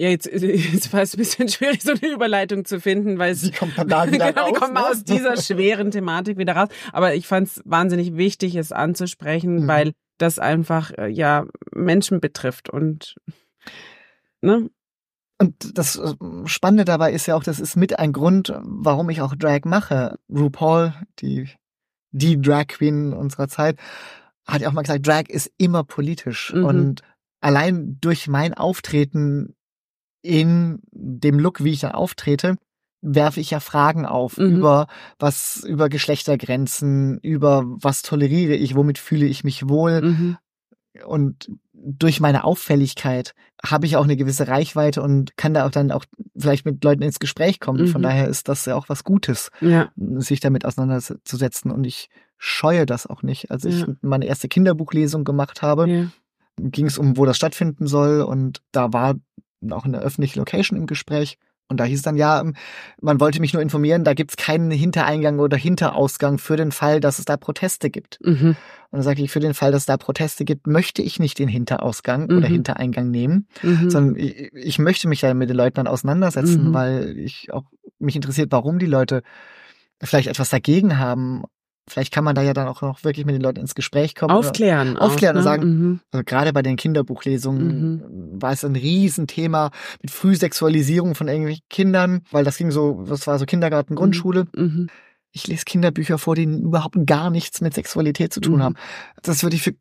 Ja, jetzt, jetzt war es ein bisschen schwierig, so eine Überleitung zu finden, weil es.
Sie kommt dann da wieder genau, raus.
kommen ne? aus dieser schweren Thematik wieder raus. Aber ich fand es wahnsinnig wichtig, es anzusprechen, mhm. weil das einfach äh, ja Menschen betrifft und ne?
Und das äh, Spannende dabei ist ja auch, das ist mit ein Grund, warum ich auch Drag mache. RuPaul, die, die Drag Queen unserer Zeit, hat ja auch mal gesagt, Drag ist immer politisch. Mhm. Und allein durch mein Auftreten in dem Look, wie ich da auftrete, werfe ich ja Fragen auf mhm. über was, über Geschlechtergrenzen, über was toleriere ich, womit fühle ich mich wohl. Mhm. Und durch meine Auffälligkeit habe ich auch eine gewisse Reichweite und kann da auch dann auch vielleicht mit Leuten ins Gespräch kommen. Mhm. Von daher ist das ja auch was Gutes, ja. sich damit auseinanderzusetzen. Und ich scheue das auch nicht. Als ich ja. meine erste Kinderbuchlesung gemacht habe, ja. ging es um, wo das stattfinden soll. Und da war auch eine öffentliche Location im Gespräch. Und da hieß dann ja, ähm, man wollte mich nur informieren, da gibt's keinen Hintereingang oder Hinterausgang für den Fall, dass es da Proteste gibt. Mhm. Und dann sage ich, für den Fall, dass es da Proteste gibt, möchte ich nicht den Hinterausgang mhm. oder Hintereingang nehmen, mhm. sondern ich, ich, möchte mich ja mit den Leuten dann auseinandersetzen, mhm. weil ich auch mich interessiert, warum die Leute vielleicht etwas dagegen haben vielleicht kann man da ja dann auch noch wirklich mit den Leuten ins Gespräch kommen.
Aufklären.
Aufklären auch, und ne? sagen, mhm. also gerade bei den Kinderbuchlesungen mhm. war es ein Riesenthema mit Frühsexualisierung von irgendwelchen Kindern, weil das ging so, das war so Kindergarten, Grundschule. Mhm. mhm. Ich lese Kinderbücher vor, die überhaupt gar nichts mit Sexualität zu tun mhm. haben. Das würde ich für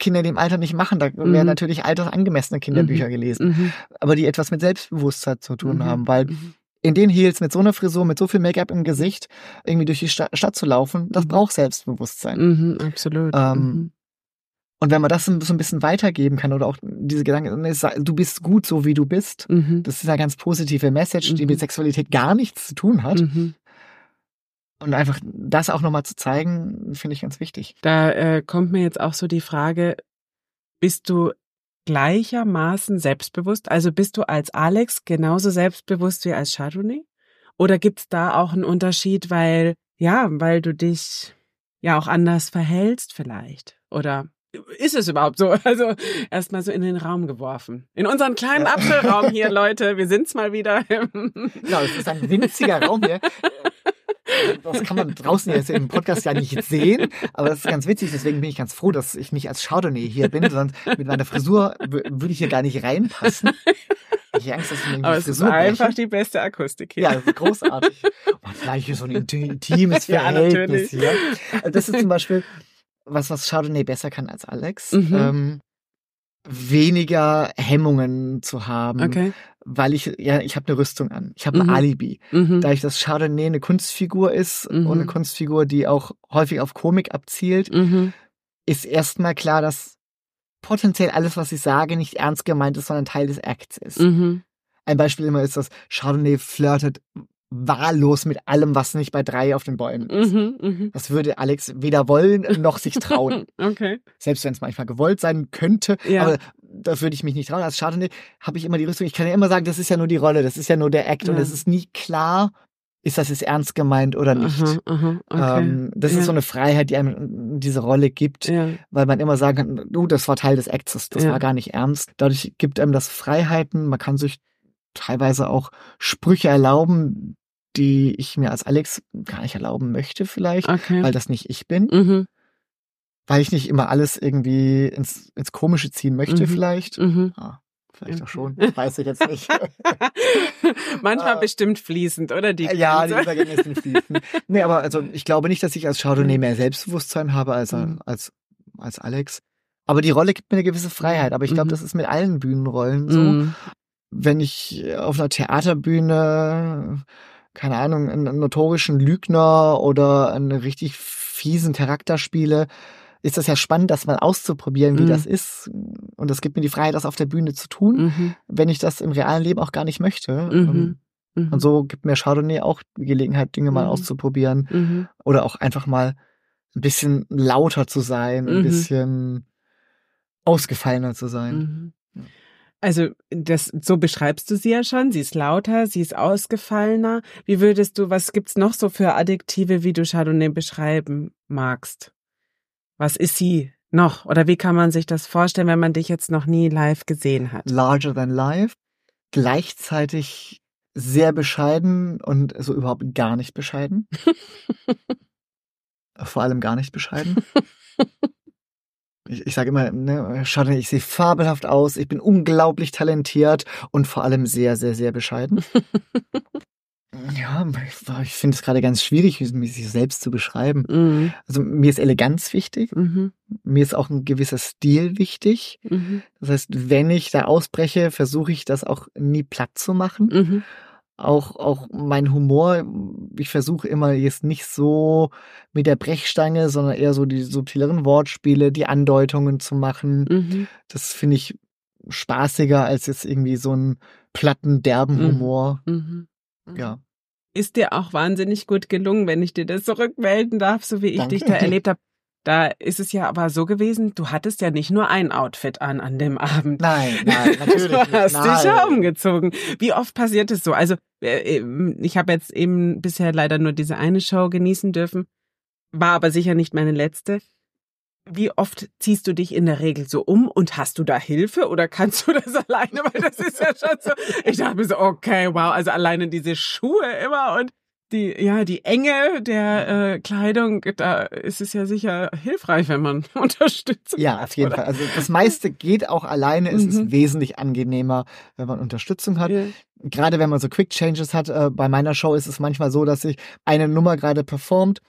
Kinder in dem Alter nicht machen. Da werden mhm. natürlich altersangemessene Kinderbücher gelesen, aber die etwas mit Selbstbewusstsein zu tun haben, weil in den Heels mit so einer Frisur, mit so viel Make-up im Gesicht irgendwie durch die Stadt zu laufen, das mhm. braucht Selbstbewusstsein.
Mhm, absolut. Ähm,
mhm. Und wenn man das so ein bisschen weitergeben kann oder auch diese Gedanken, du bist gut so wie du bist, mhm. das ist eine ganz positive Message, die mit mhm. Sexualität gar nichts zu tun hat. Mhm. Und einfach das auch nochmal zu zeigen, finde ich ganz wichtig.
Da äh, kommt mir jetzt auch so die Frage, bist du gleichermaßen selbstbewusst? Also bist du als Alex genauso selbstbewusst wie als Chardonnay? Oder gibt's da auch einen Unterschied, weil, ja, weil du dich ja auch anders verhältst vielleicht? Oder ist es überhaupt so? Also erstmal so in den Raum geworfen. In unseren kleinen Apfelraum hier, Leute. Wir sind's mal wieder.
Genau, es ist ein winziger Raum hier. Das kann man draußen jetzt im Podcast ja nicht sehen, aber das ist ganz witzig. Deswegen bin ich ganz froh, dass ich nicht als Chardonnay hier bin, sondern mit meiner Frisur würde ich hier gar nicht reinpassen.
Ich Angst, dass ich aber es ist einfach breche. die beste Akustik hier.
Ja, das ist großartig. Man, vielleicht ist so ein intimes Verhältnis ja, hier. Das ist zum Beispiel was, was Chardonnay besser kann als Alex. Mhm. Ähm, weniger Hemmungen zu haben, okay. weil ich ja ich habe eine Rüstung an, ich habe mhm. ein Alibi, mhm. da ich das Chardonnay eine Kunstfigur ist mhm. und eine Kunstfigur, die auch häufig auf Komik abzielt, mhm. ist erstmal klar, dass potenziell alles, was ich sage, nicht ernst gemeint ist, sondern Teil des Acts ist. Mhm. Ein Beispiel immer ist, dass Chardonnay flirtet wahllos mit allem, was nicht bei drei auf den Bäumen ist. Mhm, mh. Das würde Alex weder wollen noch sich trauen.
okay.
Selbst wenn es manchmal gewollt sein könnte, ja. aber das würde ich mich nicht trauen. Als Schade habe ich immer die Rüstung. Ich kann ja immer sagen, das ist ja nur die Rolle, das ist ja nur der Act ja. und es ist nie klar, ist das jetzt ernst gemeint oder nicht. Aha, aha, okay. ähm, das ja. ist so eine Freiheit, die einem diese Rolle gibt, ja. weil man immer sagen kann, du, das war Teil des Acts, das ja. war gar nicht ernst. Dadurch gibt einem das Freiheiten, man kann sich teilweise auch Sprüche erlauben, die ich mir als Alex gar nicht erlauben möchte vielleicht, okay. weil das nicht ich bin. Mhm. Weil ich nicht immer alles irgendwie ins, ins Komische ziehen möchte mhm. vielleicht. Mhm. Ah, vielleicht auch schon, weiß ich jetzt nicht.
Manchmal äh, bestimmt fließend, oder? Die
ja, die Übergänge sind fließend. nee, aber also ich glaube nicht, dass ich als Chardonnay mehr Selbstbewusstsein habe als, mhm. als, als Alex. Aber die Rolle gibt mir eine gewisse Freiheit. Aber ich glaube, mhm. das ist mit allen Bühnenrollen so. Mhm. Wenn ich auf einer Theaterbühne keine Ahnung, einen notorischen Lügner oder einen richtig fiesen Charakter spiele, ist das ja spannend, das mal auszuprobieren, wie mhm. das ist. Und es gibt mir die Freiheit, das auf der Bühne zu tun, mhm. wenn ich das im realen Leben auch gar nicht möchte. Mhm. mhm. Und so gibt mir Chardonnay auch die Gelegenheit, Dinge mal mhm. auszuprobieren. Mhm. Oder auch einfach mal ein bisschen lauter zu sein, ein bisschen ausgefallener zu sein.
Also das so beschreibst du sie ja schon. Sie ist lauter, sie ist ausgefallener. Wie würdest du, was gibt's noch so für Adjektive, wie du Chardonnay beschreiben magst? Was ist sie noch? Oder wie kann man sich das vorstellen, wenn man dich jetzt noch nie live gesehen hat?
Larger than life. Gleichzeitig sehr bescheiden und so überhaupt gar nicht bescheiden. Vor allem gar nicht bescheiden. ich, ich sage immer, ne, schaut, ich sehe fabelhaft aus, ich bin unglaublich talentiert und vor allem sehr, sehr, sehr bescheiden. ja, ich, ich finde es gerade ganz schwierig, mich selbst zu beschreiben. Mhm. Also mir ist Eleganz wichtig, mhm. mir ist auch ein gewisser Stil wichtig. Mhm. Das heißt, wenn ich da ausbreche, versuche ich das auch nie platt zu machen. Auch, auch mein Humor, ich versuche immer jetzt nicht so mit der Brechstange, sondern eher so die subtileren Wortspiele, die Andeutungen zu machen. Mhm. Das finde ich spaßiger als jetzt irgendwie so einen platten, derben mhm. Humor. Mhm.
mhm. Ja. Ist dir auch wahnsinnig gut gelungen, wenn ich dir das zurückmelden darf, so wie ich Danke. dich da erlebt habe. Da ist es ja aber so gewesen, du hattest ja nicht nur ein Outfit an an dem Abend.
Nein, nein, natürlich
du hast nicht. dich ja umgezogen. Wie oft passiert es so? Also äh, ähm, ich habe jetzt eben bisher leider nur diese eine Show genießen dürfen, war aber sicher nicht meine letzte. Wie oft ziehst du dich in der Regel so um und hast du da Hilfe oder kannst du das alleine? Weil das ist ja schon so. Ich dachte mir so, okay, wow, also alleine diese Schuhe immer und die, ja, die Enge der äh, Kleidung, da ist es ja sicher hilfreich, wenn man Unterstützung
Ja, auf jeden oder? Fall. Also das meiste geht auch alleine. Es mhm. ist wesentlich angenehmer, wenn man Unterstützung hat. Ja. Gerade wenn man so Quick Changes hat, äh, bei meiner Show ist es manchmal so, dass sich eine Nummer gerade performt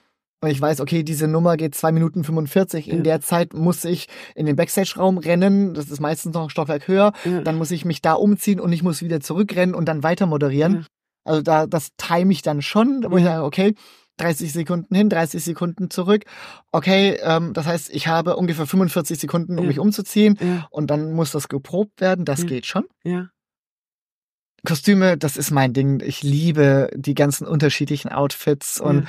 und ich weiß, okay, diese Nummer geht zwei Minuten 45. In ja. der Zeit muss ich in den Backstage-Raum rennen. Das ist meistens noch ein Stockwerk höher. Ja. Dann muss ich mich da umziehen und ich muss wieder zurückrennen und dann weiter moderieren. Also da, das time ich dann schon, wo ich sage, okay, 30 Sekunden hin, 30 Sekunden zurück. Okay, ähm, das heißt, ich habe ungefähr 45 Sekunden, um ja. mich umzuziehen ja. und dann muss das geprobt werden. Das ja. geht schon. Ja. Kostüme, das ist mein Ding. Ich liebe die ganzen unterschiedlichen Outfits und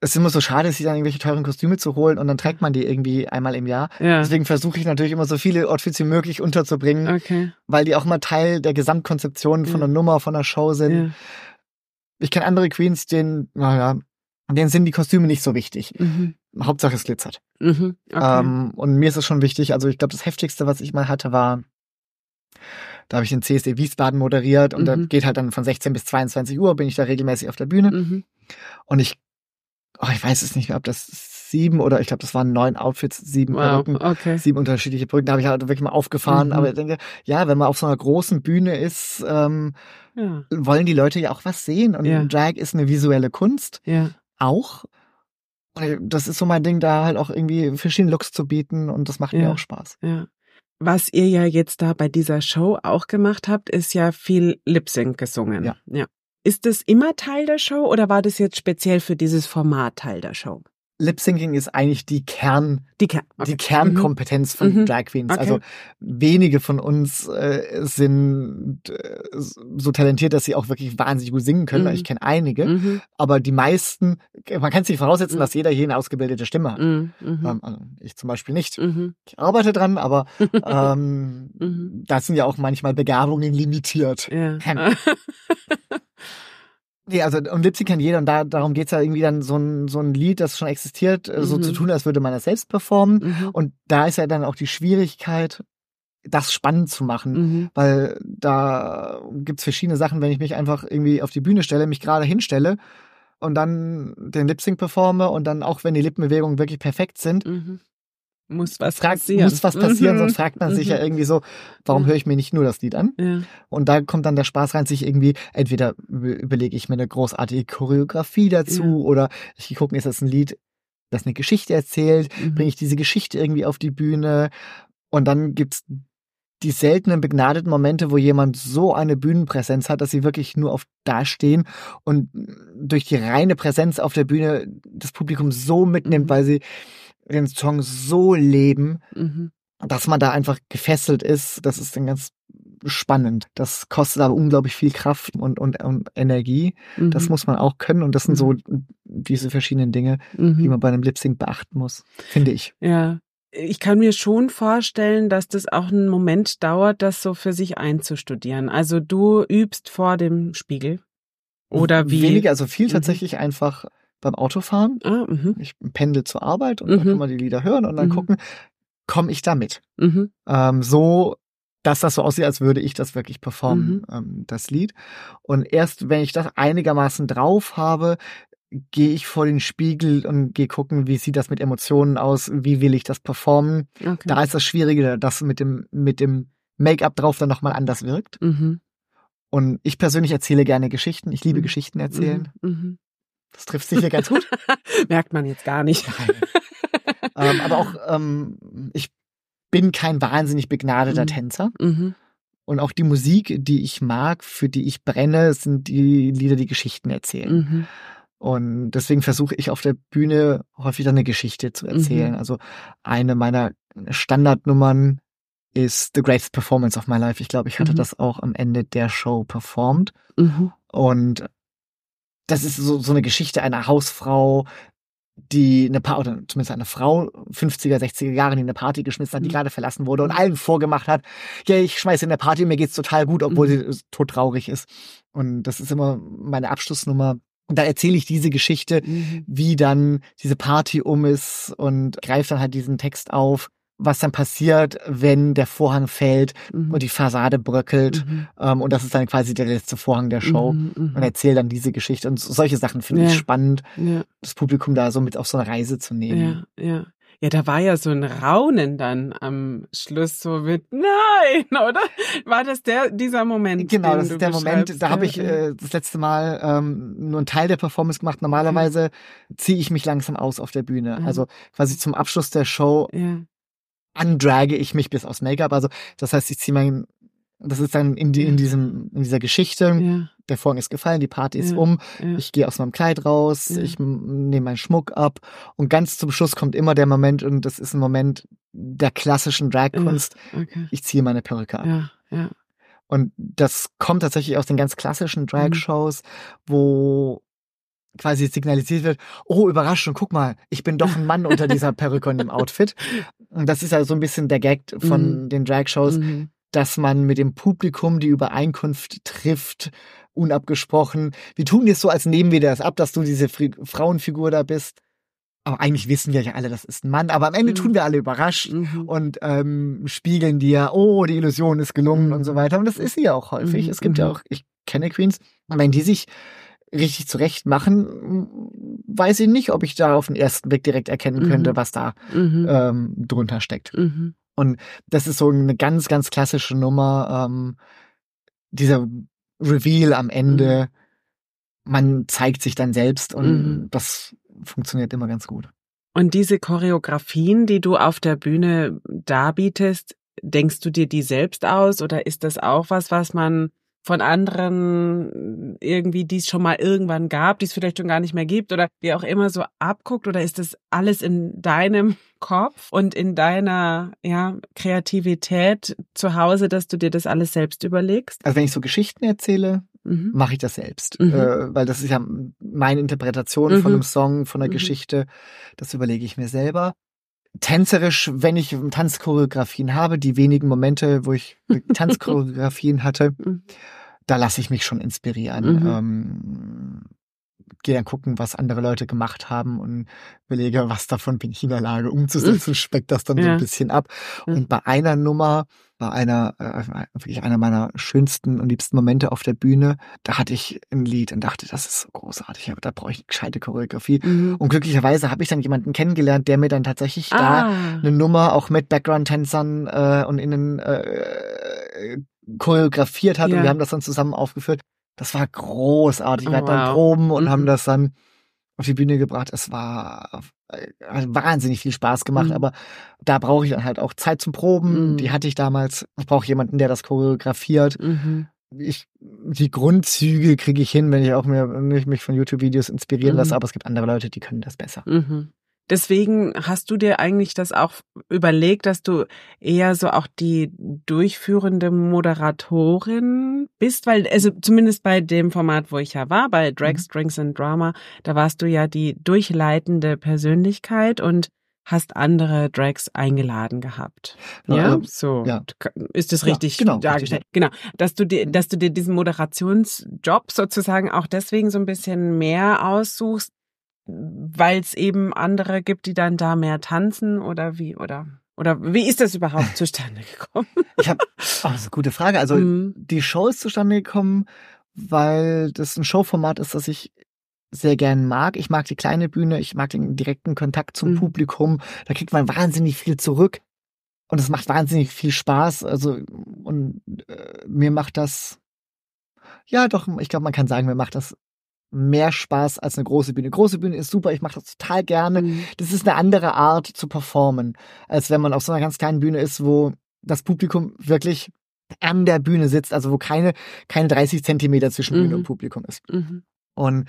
es ist immer so schade, sich dann irgendwelche teuren Kostüme zu holen und dann trägt man die irgendwie einmal im Jahr. Ja. Deswegen versuche ich natürlich immer so viele Outfits wie möglich unterzubringen, okay. weil die auch mal Teil der Gesamtkonzeption von ja. der Nummer, von der Show sind. Ja. Ich kenne andere Queens, denen, naja, denen sind die Kostüme nicht so wichtig. Mhm. Hauptsache es glitzert. Mhm. Okay. Ähm, und mir ist es schon wichtig. Also ich glaube, das heftigste, was ich mal hatte, war da habe ich den CSD Wiesbaden moderiert und mhm. da geht halt dann von 16 bis 22 Uhr, bin ich da regelmäßig auf der Bühne. Mhm. Und ich oh, ich weiß es nicht mehr, ob das sieben oder ich glaube, das waren neun Outfits, sieben wow, Perücken, okay. sieben unterschiedliche Brücken. Da habe ich halt wirklich mal aufgefahren. Mhm. Aber ich denke, ja, wenn man auf so einer großen Bühne ist, ähm, ja. wollen die Leute ja auch was sehen. Und ja. Drag ist eine visuelle Kunst. Ja. Auch. Und das ist so mein Ding, da halt auch irgendwie verschiedene Looks zu bieten und das macht ja. mir auch Spaß.
Ja. Was ihr ja jetzt da bei dieser Show auch gemacht habt, ist ja viel Lip Sync gesungen. Ja. ja. Ist das immer Teil der Show oder war das jetzt speziell für dieses Format Teil der Show?
Lip Syncing ist eigentlich die Kern, die, Ker okay. die Kernkompetenz mhm. von mhm. Drag Queens. Okay. Also wenige von uns äh, sind äh, so talentiert, dass sie auch wirklich wahnsinnig gut singen können. Mhm. Ich kenne einige, mhm. aber die meisten, man kann sich voraussetzen, mhm. dass jeder hier eine ausgebildete Stimme hat. Mhm. Ähm, also ich zum Beispiel nicht. Ich arbeite dran, aber ähm, da sind ja auch manchmal Begabungen limitiert. Ja. Nee, also und Lipsy kennt jeder und da, darum geht's ja irgendwie dann so ein, so ein Lied, das schon existiert, mhm. so zu tun, als würde man das selbst performen. Mhm. Und da ist ja dann auch die Schwierigkeit, das spannend zu machen, mhm. weil da gibt's verschiedene Sachen, wenn ich mich einfach irgendwie auf die Bühne stelle, mich gerade hinstelle und dann den Lip Sync performe und dann auch wenn die Lippenbewegungen wirklich perfekt sind, mhm
muss was fragt, passieren.
Muss was passieren, mhm. sonst fragt man sich mhm. ja irgendwie so, warum höre ich mir nicht nur das Lied an? Ja. Und da kommt dann der Spaß rein, sich irgendwie, entweder überlege ich mir eine großartige Choreografie dazu ja. oder ich gucke, ist das ein Lied, das eine Geschichte erzählt, mhm. bringe ich diese Geschichte irgendwie auf die Bühne und dann gibt's die seltenen begnadeten Momente, wo jemand so eine Bühnenpräsenz hat, dass sie wirklich nur auf dastehen und durch die reine Präsenz auf der Bühne das Publikum so mitnimmt, mhm. weil sie den Song so leben, mhm. dass man da einfach gefesselt ist. Das ist dann ganz spannend. Das kostet aber unglaublich viel Kraft und, und, und Energie. Mhm. Das muss man auch können. Und das sind so mhm. diese verschiedenen Dinge, mhm. die man bei einem Lip Sync beachten muss, finde ich.
Ja. Ich kann mir schon vorstellen, dass das auch einen Moment dauert, das so für sich einzustudieren. Also du übst vor dem Spiegel. Oder wie?
Weniger, also viel mhm. tatsächlich einfach beim Autofahren. Ah, mh. ich pendel zur Arbeit und mhm. dann kann man die Lieder hören und dann mhm. gucken, komme ich da mit. Mhm. Ähm, so, dass das so aussieht, als würde ich das wirklich performen, mhm. ähm, das Lied. Und erst wenn ich das einigermaßen drauf habe, gehe ich vor den Spiegel und gehe gucken, wie sieht das mit Emotionen aus, wie will ich das performen. Okay. Da ist das Schwierige, dass mit dem, mit dem Make-up drauf dann nochmal anders wirkt. Mhm. Und ich persönlich erzähle gerne Geschichten. Ich liebe mhm. Geschichten erzählen. Das trifft sich hier ganz gut.
Merkt man jetzt gar nicht.
ähm, aber auch, ähm, ich bin kein wahnsinnig begnadeter mhm. Tänzer. Mhm. Und auch die Musik, die ich mag, für die ich brenne, sind die Lieder, die Geschichten erzählen. Mhm. Und deswegen versuche ich auf der Bühne häufig dann eine Geschichte zu erzählen. Mhm. Also eine meiner Standardnummern ist The Greatest Performance of My Life. Ich glaube, ich hatte mhm. das auch am Ende der Show performt. Mhm. Und das ist so, so eine Geschichte einer Hausfrau, die eine Paar oder zumindest eine Frau 50er, 60er Jahre die eine Party geschmissen hat, die mhm. gerade verlassen wurde und allen vorgemacht hat, ja, ich schmeiße in der Party, mir geht's total gut, obwohl mhm. sie todtraurig ist. Und das ist immer meine Abschlussnummer. Und da erzähle ich diese Geschichte, mhm. wie dann diese Party um ist und greife dann halt diesen Text auf was dann passiert, wenn der Vorhang fällt mhm. und die Fassade bröckelt. Mhm. Ähm, und das ist dann quasi der letzte Vorhang der Show. Mhm, mhm. und erzählt dann diese Geschichte. Und solche Sachen finde ja. ich spannend, ja. das Publikum da so mit auf so eine Reise zu nehmen.
Ja, ja. Ja, da war ja so ein Raunen dann am Schluss so mit Nein, oder? War das der dieser Moment?
Genau, das ist der Moment. Da habe ich äh, das letzte Mal ähm, nur einen Teil der Performance gemacht. Normalerweise mhm. ziehe ich mich langsam aus auf der Bühne. Mhm. Also quasi zum Abschluss der Show ja andrage ich mich bis aufs Make-up. Also das heißt, ich ziehe mein, das ist dann in, die, in diesem, in dieser Geschichte. Ja. Der Vorhang ist gefallen, die Party ist ja. um. Ja. Ich gehe aus meinem Kleid raus, ich nehme meinen Schmuck ab und ganz zum Schluss kommt immer der Moment und das ist ein Moment der klassischen Dragkunst. Okay. Ich ziehe meine Perücke ab. Und das kommt tatsächlich aus den ganz klassischen Drag-Shows, mhm. wo quasi signalisiert wird, oh, Überraschung, guck mal, ich bin doch ein Mann unter dieser Perücke und dem Outfit. Und das ist ja so ein bisschen der Gag von mhm. den Drag-Shows, mhm. dass man mit dem Publikum die Übereinkunft trifft, unabgesprochen. Wir tun jetzt so, als nehmen wir das ab, dass du diese Frauenfigur da bist. Aber eigentlich wissen wir ja alle, das ist ein Mann. Aber am Ende mhm. tun wir alle überrascht mhm. und ähm, spiegeln dir, oh, die Illusion ist gelungen und so mhm. weiter. Und das ist sie ja auch häufig. Mhm. Es gibt ja auch, ich kenne Queens, wenn die sich richtig zurecht machen, weiß ich nicht, ob ich da auf den ersten Blick direkt erkennen mhm. könnte, was da mhm. ähm, drunter steckt. Mhm. Und das ist so eine ganz, ganz klassische Nummer, ähm, dieser Reveal am Ende. Mhm. Man zeigt sich dann selbst und mhm. das funktioniert immer ganz gut.
Und diese Choreografien, die du auf der Bühne darbietest, denkst du dir die selbst aus oder ist das auch was, was man von anderen irgendwie, die es schon mal irgendwann gab, die es vielleicht schon gar nicht mehr gibt oder wie auch immer so abguckt oder ist das alles in deinem Kopf und in deiner ja, Kreativität zu Hause, dass du dir das alles selbst überlegst?
Also wenn ich so Geschichten erzähle, mhm. mache ich das selbst, mhm. äh, weil das ist ja meine Interpretation mhm. von einem Song, von einer mhm. Geschichte. Das überlege ich mir selber tänzerisch, wenn ich Tanzchoreografien habe, die wenigen Momente, wo ich Tanzchoreografien hatte, mhm. da lasse ich mich schon inspirieren. Mhm. Ähm, gehe dann gucken, was andere Leute gemacht haben und überlege, was davon bin ich in der Lage umzusetzen, speckt das dann ja. so ein bisschen ab. Und bei einer Nummer, bei einer, äh, wirklich einer meiner schönsten und liebsten Momente auf der Bühne, da hatte ich ein Lied und dachte, das ist so großartig, aber da brauche ich eine gescheite Choreografie. Mhm. Und glücklicherweise habe ich dann jemanden kennengelernt, der mir dann tatsächlich ah. da eine Nummer auch mit Background-Tänzern äh, und innen äh, choreografiert hat ja. und wir haben das dann zusammen aufgeführt. Das war großartig. Wir oh, hatten dann Proben und mhm. haben das dann auf die Bühne gebracht. Es war äh, wahnsinnig viel Spaß gemacht, mhm. aber da brauche ich dann halt auch Zeit zum Proben. Mhm. Die hatte ich damals. Ich brauche jemanden, der das choreografiert. Mhm. Ich, die Grundzüge kriege ich hin, wenn ich auch mir, mich von YouTube-Videos inspirieren lasse, mhm. aber es gibt andere Leute, die können das besser.
Mhm. Deswegen hast du dir eigentlich das auch überlegt, dass du eher so auch die durchführende Moderatorin bist, weil also zumindest bei dem Format, wo ich ja war, bei Drag mhm. Strings and Drama, da warst du ja die durchleitende Persönlichkeit und hast andere Drags eingeladen gehabt. Ja, ja? Ähm, so ja. ist das richtig ja, genau, dargestellt. Richtig. Genau, dass du dir, dass du dir diesen Moderationsjob sozusagen auch deswegen so ein bisschen mehr aussuchst, weil es eben andere gibt, die dann da mehr tanzen oder wie oder oder wie ist das überhaupt zustande gekommen?
Ich habe, oh, das ist eine gute Frage. Also mhm. die Show ist zustande gekommen, weil das ein Showformat ist, das ich sehr gern mag. Ich mag die kleine Bühne, ich mag den direkten Kontakt zum mhm. Publikum. Da kriegt man wahnsinnig viel zurück. Und es macht wahnsinnig viel Spaß. Also, und äh, mir macht das, ja doch, ich glaube, man kann sagen, mir macht das mehr Spaß als eine große Bühne. Große Bühne ist super, ich mache das total gerne. Mhm. Das ist eine andere Art zu performen, als wenn man auf so einer ganz kleinen Bühne ist, wo das Publikum wirklich an der Bühne sitzt, also wo keine, keine 30 Zentimeter zwischen Bühne und mhm. Publikum ist. Mhm. Und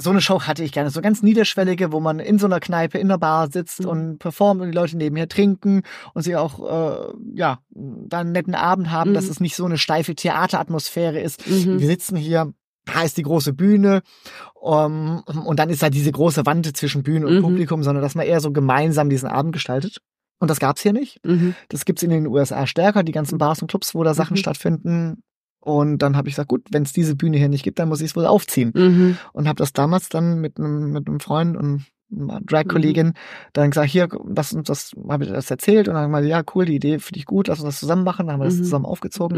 so eine Show hatte ich gerne, so ganz niederschwellige, wo man in so einer Kneipe, in der Bar sitzt mhm. und performt und die Leute nebenher trinken und sie auch, äh, ja, dann einen netten Abend haben, mhm. dass es nicht so eine steife Theateratmosphäre ist. Mhm. Wir sitzen hier, da ist die große Bühne um, und dann ist da diese große Wand zwischen Bühne und mhm. Publikum, sondern dass man eher so gemeinsam diesen Abend gestaltet. Und das gab's hier nicht. Mhm. Das gibt's in den USA stärker, die ganzen Bars und Clubs, wo da Sachen mhm. stattfinden. Und dann habe ich gesagt, gut, wenn es diese Bühne hier nicht gibt, dann muss ich es wohl aufziehen. Mhm. Und habe das damals dann mit einem mit einem Freund und einer Drag-Kollegin mhm. dann gesagt, hier, das und das habe ich das erzählt und dann haben wir ja, cool, die Idee finde ich gut, lass uns das zusammen machen, dann haben wir das mhm. zusammen aufgezogen.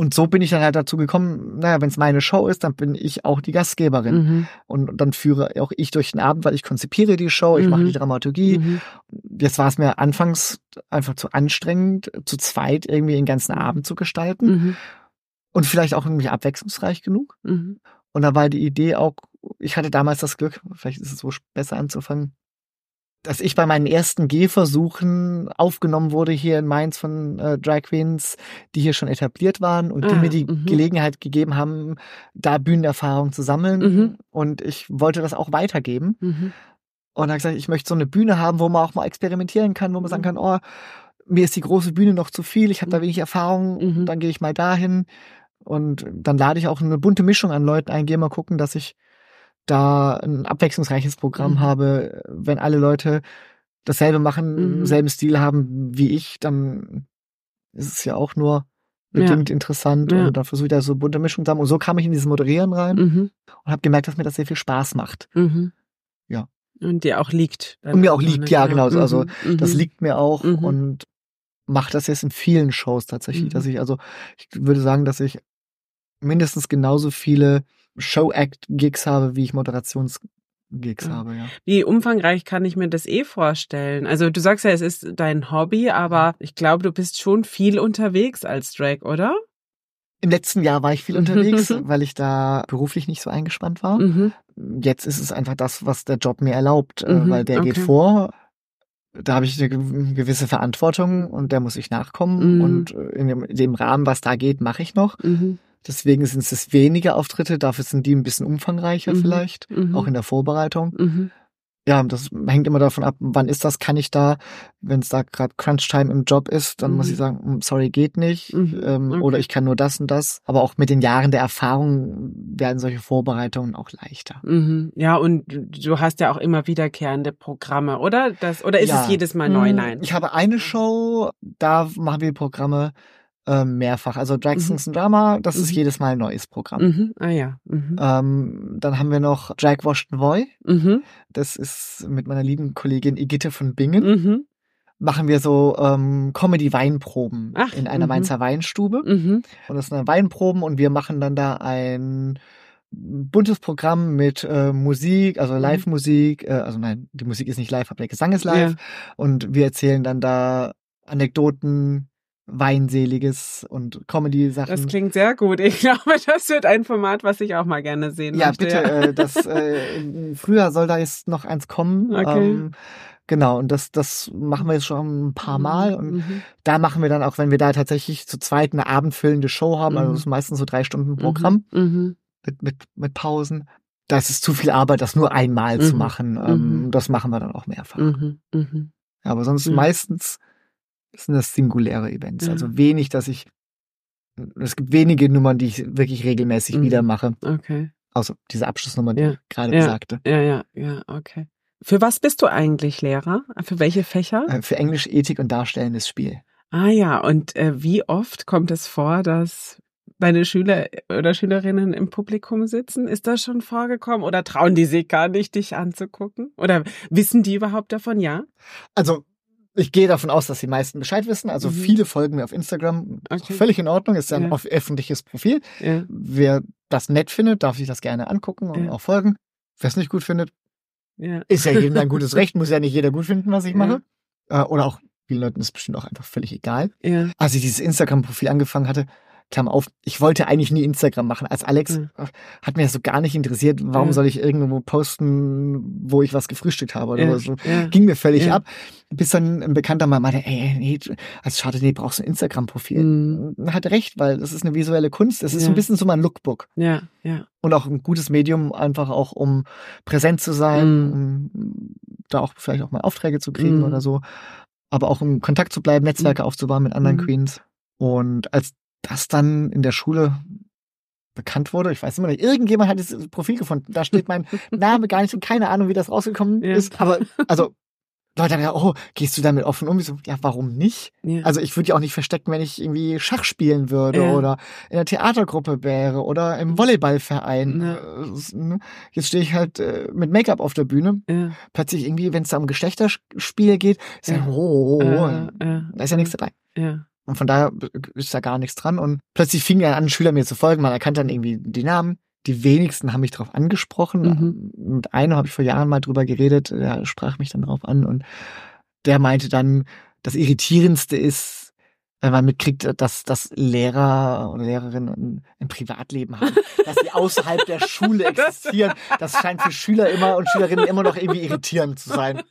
Mhm. Und so bin ich dann halt dazu gekommen, naja, wenn es meine Show ist, dann bin ich auch die Gastgeberin. Mhm. Und dann führe auch ich durch den Abend, weil ich konzipiere die Show, ich mache die Dramaturgie. Jetzt war es mir anfangs einfach zu anstrengend, zu zweit irgendwie den ganzen Abend zu gestalten und vielleicht auch irgendwie abwechslungsreich genug. Mhm. Und da war die Idee auch, ich hatte damals das Glück, vielleicht ist es so besser anzufangen, dass ich bei meinen ersten Gehversuchen aufgenommen wurde hier in Mainz von äh, Drag Queens, die hier schon etabliert waren und ah, die mir die -hmm. Gelegenheit gegeben haben, da Bühnenerfahrung zu sammeln. Mhm. Und ich wollte das auch weitergeben. Mhm. Und habe gesagt, ich möchte so eine Bühne haben, wo man auch mal experimentieren kann, wo man sagen mhm. kann, oh, mir ist die große Bühne noch zu viel, ich habe da mhm. wenig Erfahrung, mhm. dann gehe ich mal dahin. Und dann lade ich auch eine bunte Mischung an Leuten ein, gehe mal gucken, dass ich da ein abwechslungsreiches Programm mhm. habe. Wenn alle Leute dasselbe machen, mhm. selben Stil haben wie ich, dann ist es ja auch nur bedingt ja. interessant. Ja. Und dann versuche ich da so bunte Mischung zu haben. Und so kam ich in dieses Moderieren rein mhm. und habe gemerkt, dass mir das sehr viel Spaß macht. Mhm. Ja.
Und dir auch liegt.
Und mir auch liegt, ja, genau. Also mhm. das mhm. liegt mir auch und mache das jetzt in vielen Shows tatsächlich, dass ich also ich würde sagen, dass ich mindestens genauso viele Show-Act-Gigs habe, wie ich Moderations- Gigs ja. habe, ja.
Wie umfangreich kann ich mir das eh vorstellen? Also du sagst ja, es ist dein Hobby, aber ich glaube, du bist schon viel unterwegs als Drag, oder?
Im letzten Jahr war ich viel unterwegs, weil ich da beruflich nicht so eingespannt war. Mhm. Jetzt ist es einfach das, was der Job mir erlaubt, äh, mhm, weil der okay. geht vor. Da habe ich eine gewisse Verantwortung und der muss ich nachkommen. Mhm. Und äh, in dem, in dem, Rahmen, was da geht, mache ich noch. Deswegen sind es weniger Auftritte, dafür sind die ein bisschen umfangreicher mhm. vielleicht, mhm. auch in der Vorbereitung. Mhm. Ja, das hängt immer davon ab, wann ist das, kann ich da, wenn es da gerade Crunch-Time im Job ist, dann muss ich mhm. sagen, hm, sorry, geht nicht. Mhm. Ähm, okay. Oder ich kann nur das und das. Aber auch mit den Jahren der Erfahrung werden solche Vorbereitungen auch leichter.
Mhm. Ja, und du hast ja auch immer wiederkehrende Programme, oder? Das, oder ist ja. es jedes Mal neu? Nein.
Ich habe eine Show, da machen wir Programme ähm, mehrfach. Also Dragsters mhm. Drama, das mhm. ist jedes Mal ein neues Programm.
Mhm. Ah ja. Mhm.
Ähm, dann haben wir noch Drag Washed Voy. Mhm. Das ist mit meiner lieben Kollegin Igitte von Bingen. Mhm. Machen wir so ähm, Comedy-Weinproben in einer Mainzer Weinstube. Und das sind dann Weinproben und wir machen dann da ein buntes Programm mit äh, Musik, also Live-Musik, äh, also nein, die Musik ist nicht live, aber der Gesang ist live. Ja. Und wir erzählen dann da Anekdoten, Weinseliges und Comedy-Sachen.
Das klingt sehr gut. Ich glaube, das wird ein Format, was ich auch mal gerne sehen
ja, möchte. Bitte, ja, bitte. Äh, das, äh, früher soll da jetzt noch eins kommen. Okay. Ähm, Genau, und das, das machen wir jetzt schon ein paar mhm, Mal. Und mhm. da machen wir dann auch, wenn wir da tatsächlich zu zweit eine abendfüllende Show haben, also mhm. also das ist meistens so drei Stunden Programm mhm. mhm. mit, mit, mit Pausen. Das ist zu viel Arbeit, das nur einmal zu machen. Ähm, das machen wir dann auch mehrfach. Aber sonst meistens sind das singuläre Events. Ja. Also wenig, dass ich, es gibt wenige Nummern, die ich wirklich regelmäßig mhm. wieder mache. Okay. Also diese Abschlussnummer, die ja. ich gerade
ja.
sagte.
Ja, ja, ja, okay. Für was bist du eigentlich Lehrer? Für welche Fächer?
Äh, für Englisch, Ethik und Darstellendes Spiel.
Ah ja, und äh, wie oft kommt es vor, dass deine Schüler oder Schülerinnen im Publikum sitzen? Ist das schon vorgekommen oder trauen die sich gar nicht, dich anzugucken? Oder wissen die überhaupt davon, ja?
Also ich gehe davon aus, dass die meisten Bescheid wissen. Also mhm. viele folgen mir auf Instagram. Okay. Völlig in Ordnung, ist ja ein ja. öffentliches Profil. Ja. Wer das nett findet, darf sich das gerne angucken und ja. auch folgen. Wer es nicht gut findet, ist ja jedem ein gutes Recht, muss ja nicht jeder gut finden, was ich mache. Äh, oder auch vielen Leuten ist bestimmt auch einfach völlig egal. Als ich dieses Instagram-Profil angefangen hatte, Klammer auf, ich wollte eigentlich nie Instagram machen. Als Alex mhm. hat mir das so gar nicht interessiert, warum mhm. soll ich irgendwo posten, wo ich was gefrühstückt habe oder ja. so. Ja. Ging mir völlig ja. ab. Bis dann ein Bekannter mal meinte, ey, nee, als schade, nee, brauchst du ein Instagram-Profil. Mhm. Hat recht, weil das ist eine visuelle Kunst. Das ist so ein bisschen so mein Lookbook.
Ja, ja.
Und auch ein gutes Medium, einfach auch um präsent zu sein, mhm. um da auch vielleicht auch mal Aufträge zu kriegen mhm. oder so. Aber auch um Kontakt zu bleiben, Netzwerke mhm. aufzubauen mit anderen Queens. Und als das dann in der Schule bekannt wurde. Ich weiß immer nicht, irgendjemand hat dieses Profil gefunden. Da steht mein Name gar nicht und keine Ahnung, wie das rausgekommen ja. ist. Aber also Leute haben ja, oh, gehst du damit offen um? Ich so, ja, warum nicht? Ja. Also ich würde ja auch nicht verstecken, wenn ich irgendwie Schach spielen würde ja. oder in der Theatergruppe wäre oder im Volleyballverein. Ja. Äh, ne? Jetzt stehe ich halt äh, mit Make-up auf der Bühne. Plötzlich irgendwie, wenn es da um Geschlechterspiel geht, ist ja, oh, oh, oh, da ist ja nichts dabei. Ja. Und von daher ist da gar nichts dran. Und plötzlich fingen ja an, Schüler mir zu folgen. Man erkannte dann irgendwie die Namen. Die wenigsten haben mich darauf angesprochen. Mhm. Mit einem habe ich vor Jahren mal drüber geredet. Der sprach mich dann darauf an. Und der meinte dann, das Irritierendste ist, wenn man mitkriegt, dass, dass Lehrer oder Lehrerinnen ein Privatleben haben, dass sie außerhalb der Schule existieren. Das scheint für Schüler immer und Schülerinnen immer noch irgendwie irritierend zu sein.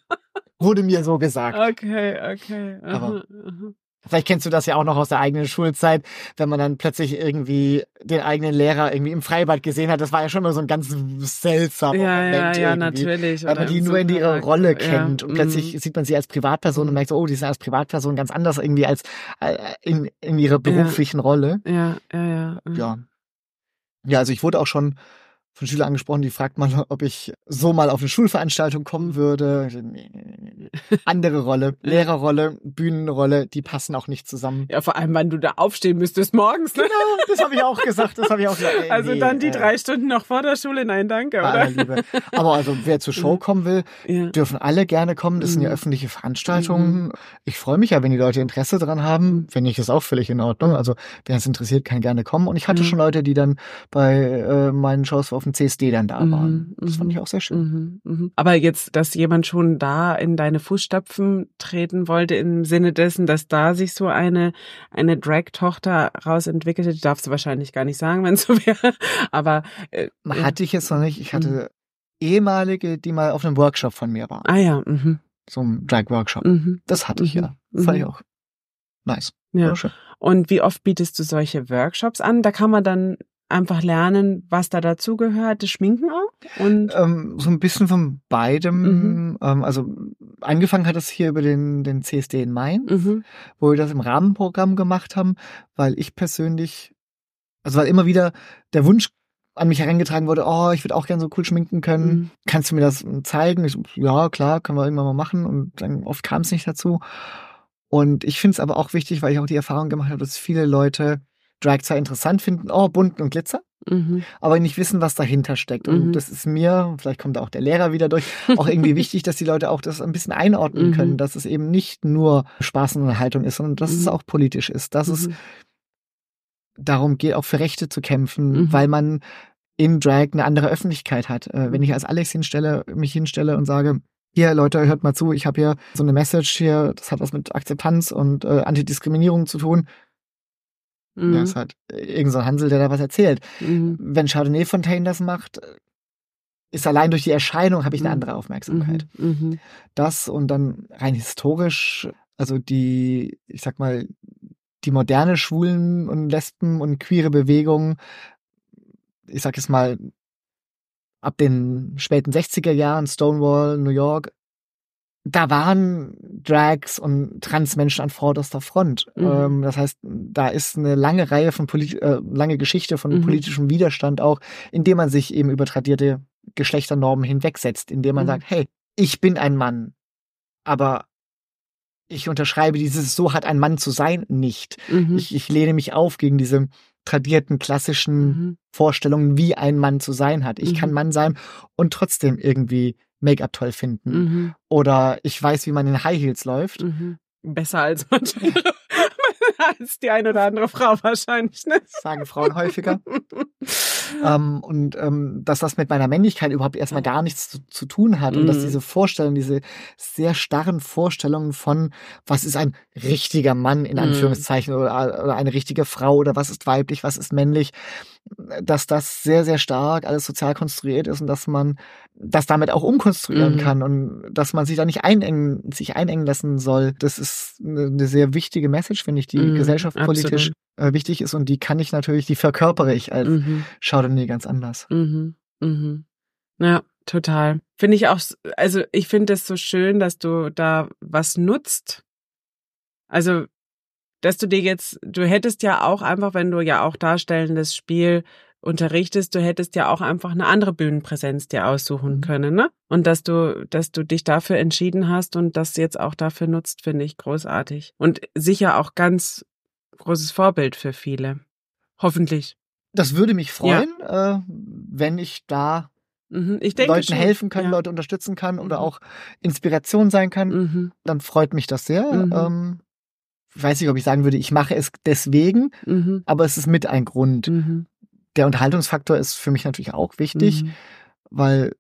Wurde mir so gesagt.
Okay, okay.
Aha, Aber aha. Vielleicht kennst du das ja auch noch aus der eigenen Schulzeit, wenn man dann plötzlich irgendwie den eigenen Lehrer irgendwie im Freibad gesehen hat. Das war ja schon mal so ein ganz seltsamer
ja,
Moment.
Ja, ja, natürlich.
Weil man die nur in ihrer Rolle kennt. Ja, und plötzlich mm. sieht man sie als Privatperson und merkt so, oh, die sind als Privatperson ganz anders irgendwie als äh, in, in ihrer beruflichen
ja.
Rolle.
Ja, ja, ja.
Ja. Ja, also ich wurde auch schon von Schülern angesprochen, die fragt man, ob ich so mal auf eine Schulveranstaltung kommen würde. Andere Rolle, Lehrerrolle, Bühnenrolle, die passen auch nicht zusammen.
Ja, vor allem, wann du da aufstehen müsstest morgens.
Ne? Genau, das habe ich auch gesagt. Das habe ich auch gesagt.
Ey, also nee, dann die äh, drei Stunden noch vor der Schule, nein, danke, oder?
Liebe. Aber also wer zur Show kommen will, ja. dürfen alle gerne kommen. Das sind ja mhm. öffentliche Veranstaltungen. Mhm. Ich freue mich ja, wenn die Leute Interesse dran haben. Finde ich das auch völlig in Ordnung. Also wer es interessiert, kann gerne kommen. Und ich hatte mhm. schon Leute, die dann bei äh, meinen Shows auf dem CSD dann da mhm, waren. Das fand mhm, ich auch sehr schön.
Mhm, mhm. Aber jetzt, dass jemand schon da in deine Fußstapfen treten wollte, im Sinne dessen, dass da sich so eine, eine Drag-Tochter rausentwickelte, die darfst du wahrscheinlich gar nicht sagen, wenn es so wäre. Aber
äh, hatte ich jetzt noch nicht. Ich hatte mhm. ehemalige, die mal auf einem Workshop von mir waren.
Ah ja. Mhm.
So ein Drag-Workshop. Mhm. Das hatte ich ja. Fand ich auch nice.
Ja. Und wie oft bietest du solche Workshops an? Da kann man dann einfach lernen, was da dazugehört, das Schminken auch? Und
ähm, so ein bisschen von beidem. Mhm. Ähm, also angefangen hat es hier über den, den CSD in Mainz, mhm. wo wir das im Rahmenprogramm gemacht haben, weil ich persönlich, also weil immer wieder der Wunsch an mich herangetragen wurde, oh, ich würde auch gerne so cool schminken können. Mhm. Kannst du mir das zeigen? Ich ja, klar, können wir irgendwann mal machen. Und dann oft kam es nicht dazu. Und ich finde es aber auch wichtig, weil ich auch die Erfahrung gemacht habe, dass viele Leute Drag zwar interessant finden, oh, bunt und Glitzer, mhm. aber nicht wissen, was dahinter steckt. Und mhm. das ist mir, vielleicht kommt auch der Lehrer wieder durch, auch irgendwie wichtig, dass die Leute auch das ein bisschen einordnen mhm. können, dass es eben nicht nur Spaß und Unterhaltung ist, sondern dass es mhm. auch politisch ist, dass es mhm. darum geht, auch für Rechte zu kämpfen, weil man in Drag eine andere Öffentlichkeit hat. Äh, wenn ich als Alex hinstelle, mich hinstelle und sage, hier Leute, hört mal zu, ich habe hier so eine Message hier, das hat was mit Akzeptanz und äh, Antidiskriminierung zu tun Mhm. Ja, ist halt irgendein so Hansel, der da was erzählt. Mhm. Wenn Chardonnay Fontaine das macht, ist allein durch die Erscheinung habe ich eine mhm. andere Aufmerksamkeit. Mhm. mhm. Das und dann rein historisch, also die, ich sag mal, die moderne Schwulen und Lesben und queere Bewegung, ich sag jetzt mal, ab den späten 60er Jahren, Stonewall, New York, da waren Drags und Transmenschen an vorderster Front. Mhm. Ähm, das heißt, da ist eine lange Reihe von polit äh, lange Geschichte von mhm. politischem Widerstand auch, indem man sich eben über tradierte Geschlechternormen hinwegsetzt, indem man mhm. sagt, hey, ich bin ein Mann, aber ich unterschreibe dieses so hat ein Mann zu sein nicht. Mhm. Ich, ich lehne mich auf gegen diese tradierten klassischen mhm. Vorstellungen, wie ein Mann zu sein hat. Ich kann mhm. Mann sein und trotzdem irgendwie Make-up toll finden. Mhm. Oder ich weiß, wie man in High Heels läuft. Mhm.
Besser als manche als die eine oder andere Frau wahrscheinlich. Ne?
Sagen Frauen häufiger. ähm, und ähm, dass das mit meiner Männlichkeit überhaupt erstmal gar nichts zu, zu tun hat. Mhm. Und dass mhm. diese Vorstellungen, diese sehr starren Vorstellungen von, was ist ein richtiger Mann in mhm. Anführungszeichen mhm. oder, oder eine richtige Frau oder was ist weiblich, was ist männlich, dass das sehr, sehr stark alles sozial konstruiert ist und dass man das damit auch umkonstruieren mhm. kann und dass man sich da nicht einengen, sich einengen lassen soll. Das ist eine sehr wichtige Message, finde ich, die mhm, gesellschaftspolitisch äh, wichtig ist und die kann ich natürlich, die verkörpere ich als mhm. Chardonnay ganz anders.
Mhm. Mhm. Ja, total. Finde ich auch, also ich finde es so schön, dass du da was nutzt. Also dass du dir jetzt, du hättest ja auch einfach, wenn du ja auch darstellendes Spiel unterrichtest, du hättest ja auch einfach eine andere Bühnenpräsenz dir aussuchen mhm. können, ne? Und dass du, dass du dich dafür entschieden hast und das jetzt auch dafür nutzt, finde ich großartig. Und sicher auch ganz großes Vorbild für viele. Hoffentlich.
Das würde mich freuen, ja. äh, wenn ich da mhm, ich denke Leuten schon. helfen kann, ja. Leute unterstützen kann oder mhm. auch Inspiration sein kann. Mhm. Dann freut mich das sehr. Mhm. Ähm, ich weiß nicht, ob ich sagen würde, ich mache es deswegen, mhm. aber es ist mit ein Grund. Mhm. Der Unterhaltungsfaktor ist für mich natürlich auch wichtig, weil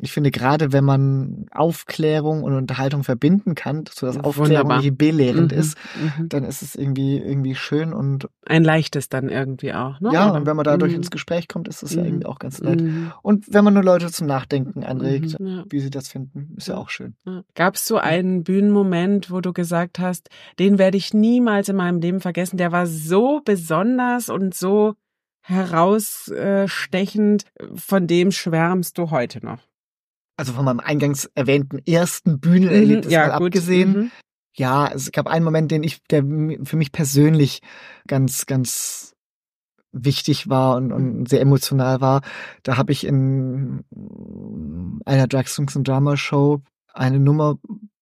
ich finde, gerade wenn man Aufklärung und Unterhaltung verbinden kann, so dass Aufklärung Wunderbar. nicht belehrend mhm, ist, mhm. dann ist es irgendwie, irgendwie schön und.
Ein leichtes dann irgendwie auch, ne?
Ja, und wenn man dadurch mhm. ins Gespräch kommt, ist es ja irgendwie mhm. auch ganz nett. Mhm. Und wenn man nur Leute zum Nachdenken anregt, ja. wie sie das finden, ist ja auch schön.
Ja. Gab es so einen Bühnenmoment, wo du gesagt hast, den werde ich niemals in meinem Leben vergessen, der war so besonders und so herausstechend, von dem schwärmst du heute noch?
Also von meinem eingangs erwähnten ersten Bühnenerlebnis mhm, ja, mal abgesehen. Mhm. Ja, es gab einen Moment, den ich, der für mich persönlich ganz, ganz wichtig war und, und sehr emotional war. Da habe ich in einer Drag Songs and Drama Show eine Nummer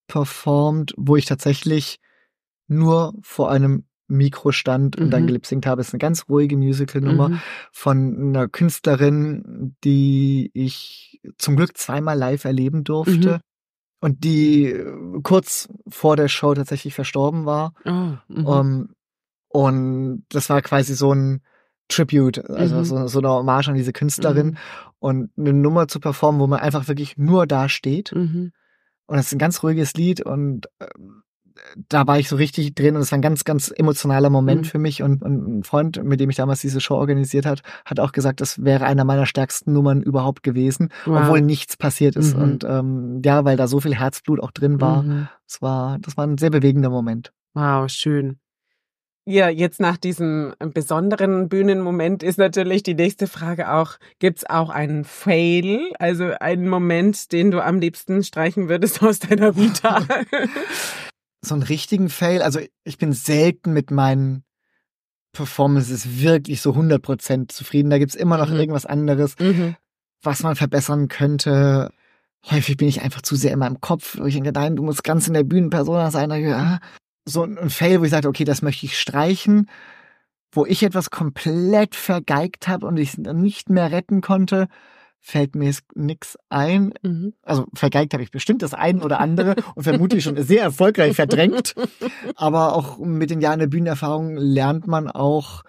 performt, wo ich tatsächlich nur vor einem Mikro stand und mhm. dann gelipsingt habe. Es ist eine ganz ruhige Musical-Nummer mhm. von einer Künstlerin, die ich zum Glück zweimal live erleben durfte. Mhm. Und die äh, kurz vor der Show tatsächlich verstorben war. Oh, um, ähm, und das war quasi so ein Tribute, also mhm. so, so eine Hommage an diese Künstlerin. Mhm. Und eine Nummer zu performen, wo man einfach wirklich nur da steht. Mhm. Und es ist ein ganz ruhiges Lied und ähm, da war ich so richtig drin und es war ein ganz, ganz emotionaler Moment mhm. für mich. Und, und, ein Freund, mit dem ich damals diese Show organisiert hat, hat auch gesagt, das wäre einer meiner stärksten Nummern überhaupt gewesen, wow. obwohl nichts passiert ist. Mhm. Und ähm, ja, weil da so viel Herzblut auch drin war. Mhm. Das war, das war ein sehr bewegender Moment.
Wow, schön. Ja, jetzt nach diesem besonderen Bühnenmoment ist natürlich die nächste Frage auch, gibt's auch einen Fail, also einen Moment, den du am liebsten streichen würdest aus deiner Vita?
So einen richtigen Fail. Also ich bin selten mit meinen Performances wirklich so 100% zufrieden. Da gibt's immer noch mhm. irgendwas anderes, mhm. was man verbessern könnte. Häufig bin ich einfach zu sehr in meinem Kopf. Ich denke, nein, du musst ganz in der Bühnenpersona sein. Ja. So ein Fail, wo ich sage, okay, das möchte ich streichen. Wo ich etwas komplett vergeigt habe und ich nicht mehr retten konnte, fällt mir nix ein. Mhm. Also vergeigt habe ich bestimmt das ein oder andere und vermutlich schon sehr erfolgreich verdrängt. Aber auch mit den Jahren der Bühnenerfahrung lernt man auch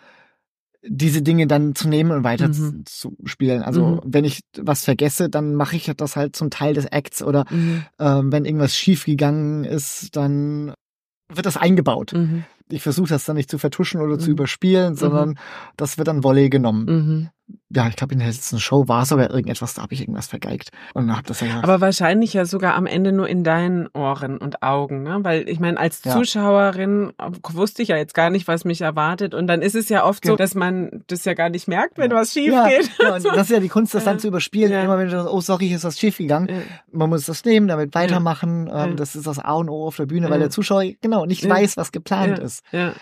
diese Dinge dann zu nehmen und weiter mhm. zu spielen. Also mhm. wenn ich was vergesse, dann mache ich das halt zum Teil des Acts oder mhm. ähm, wenn irgendwas schief gegangen ist, dann wird das eingebaut. Mhm. Ich versuche das dann nicht zu vertuschen oder zu mhm. überspielen, sondern mhm. das wird dann Volley genommen ja, ich glaube, in der letzten Show war sogar irgendetwas, da habe ich irgendwas vergeigt und habe das ja
gesagt. Aber wahrscheinlich ja sogar am Ende nur in deinen Ohren und Augen, ne? Weil ich meine, als ja. Zuschauerin wusste ich ja jetzt gar nicht, was mich erwartet und dann ist es ja oft so, dass man das ja gar nicht merkt, wenn ja. was schief
ja,
geht.
Ja, und das ist ja die Kunst, das dann zu überspielen. Immer wenn du sagst, oh sorry, ist was schief gegangen. Man muss das nehmen, damit weitermachen. Ähm, das ist das A und O auf der Bühne, weil der Zuschauer genau nicht weiß, was geplant ist. Ja.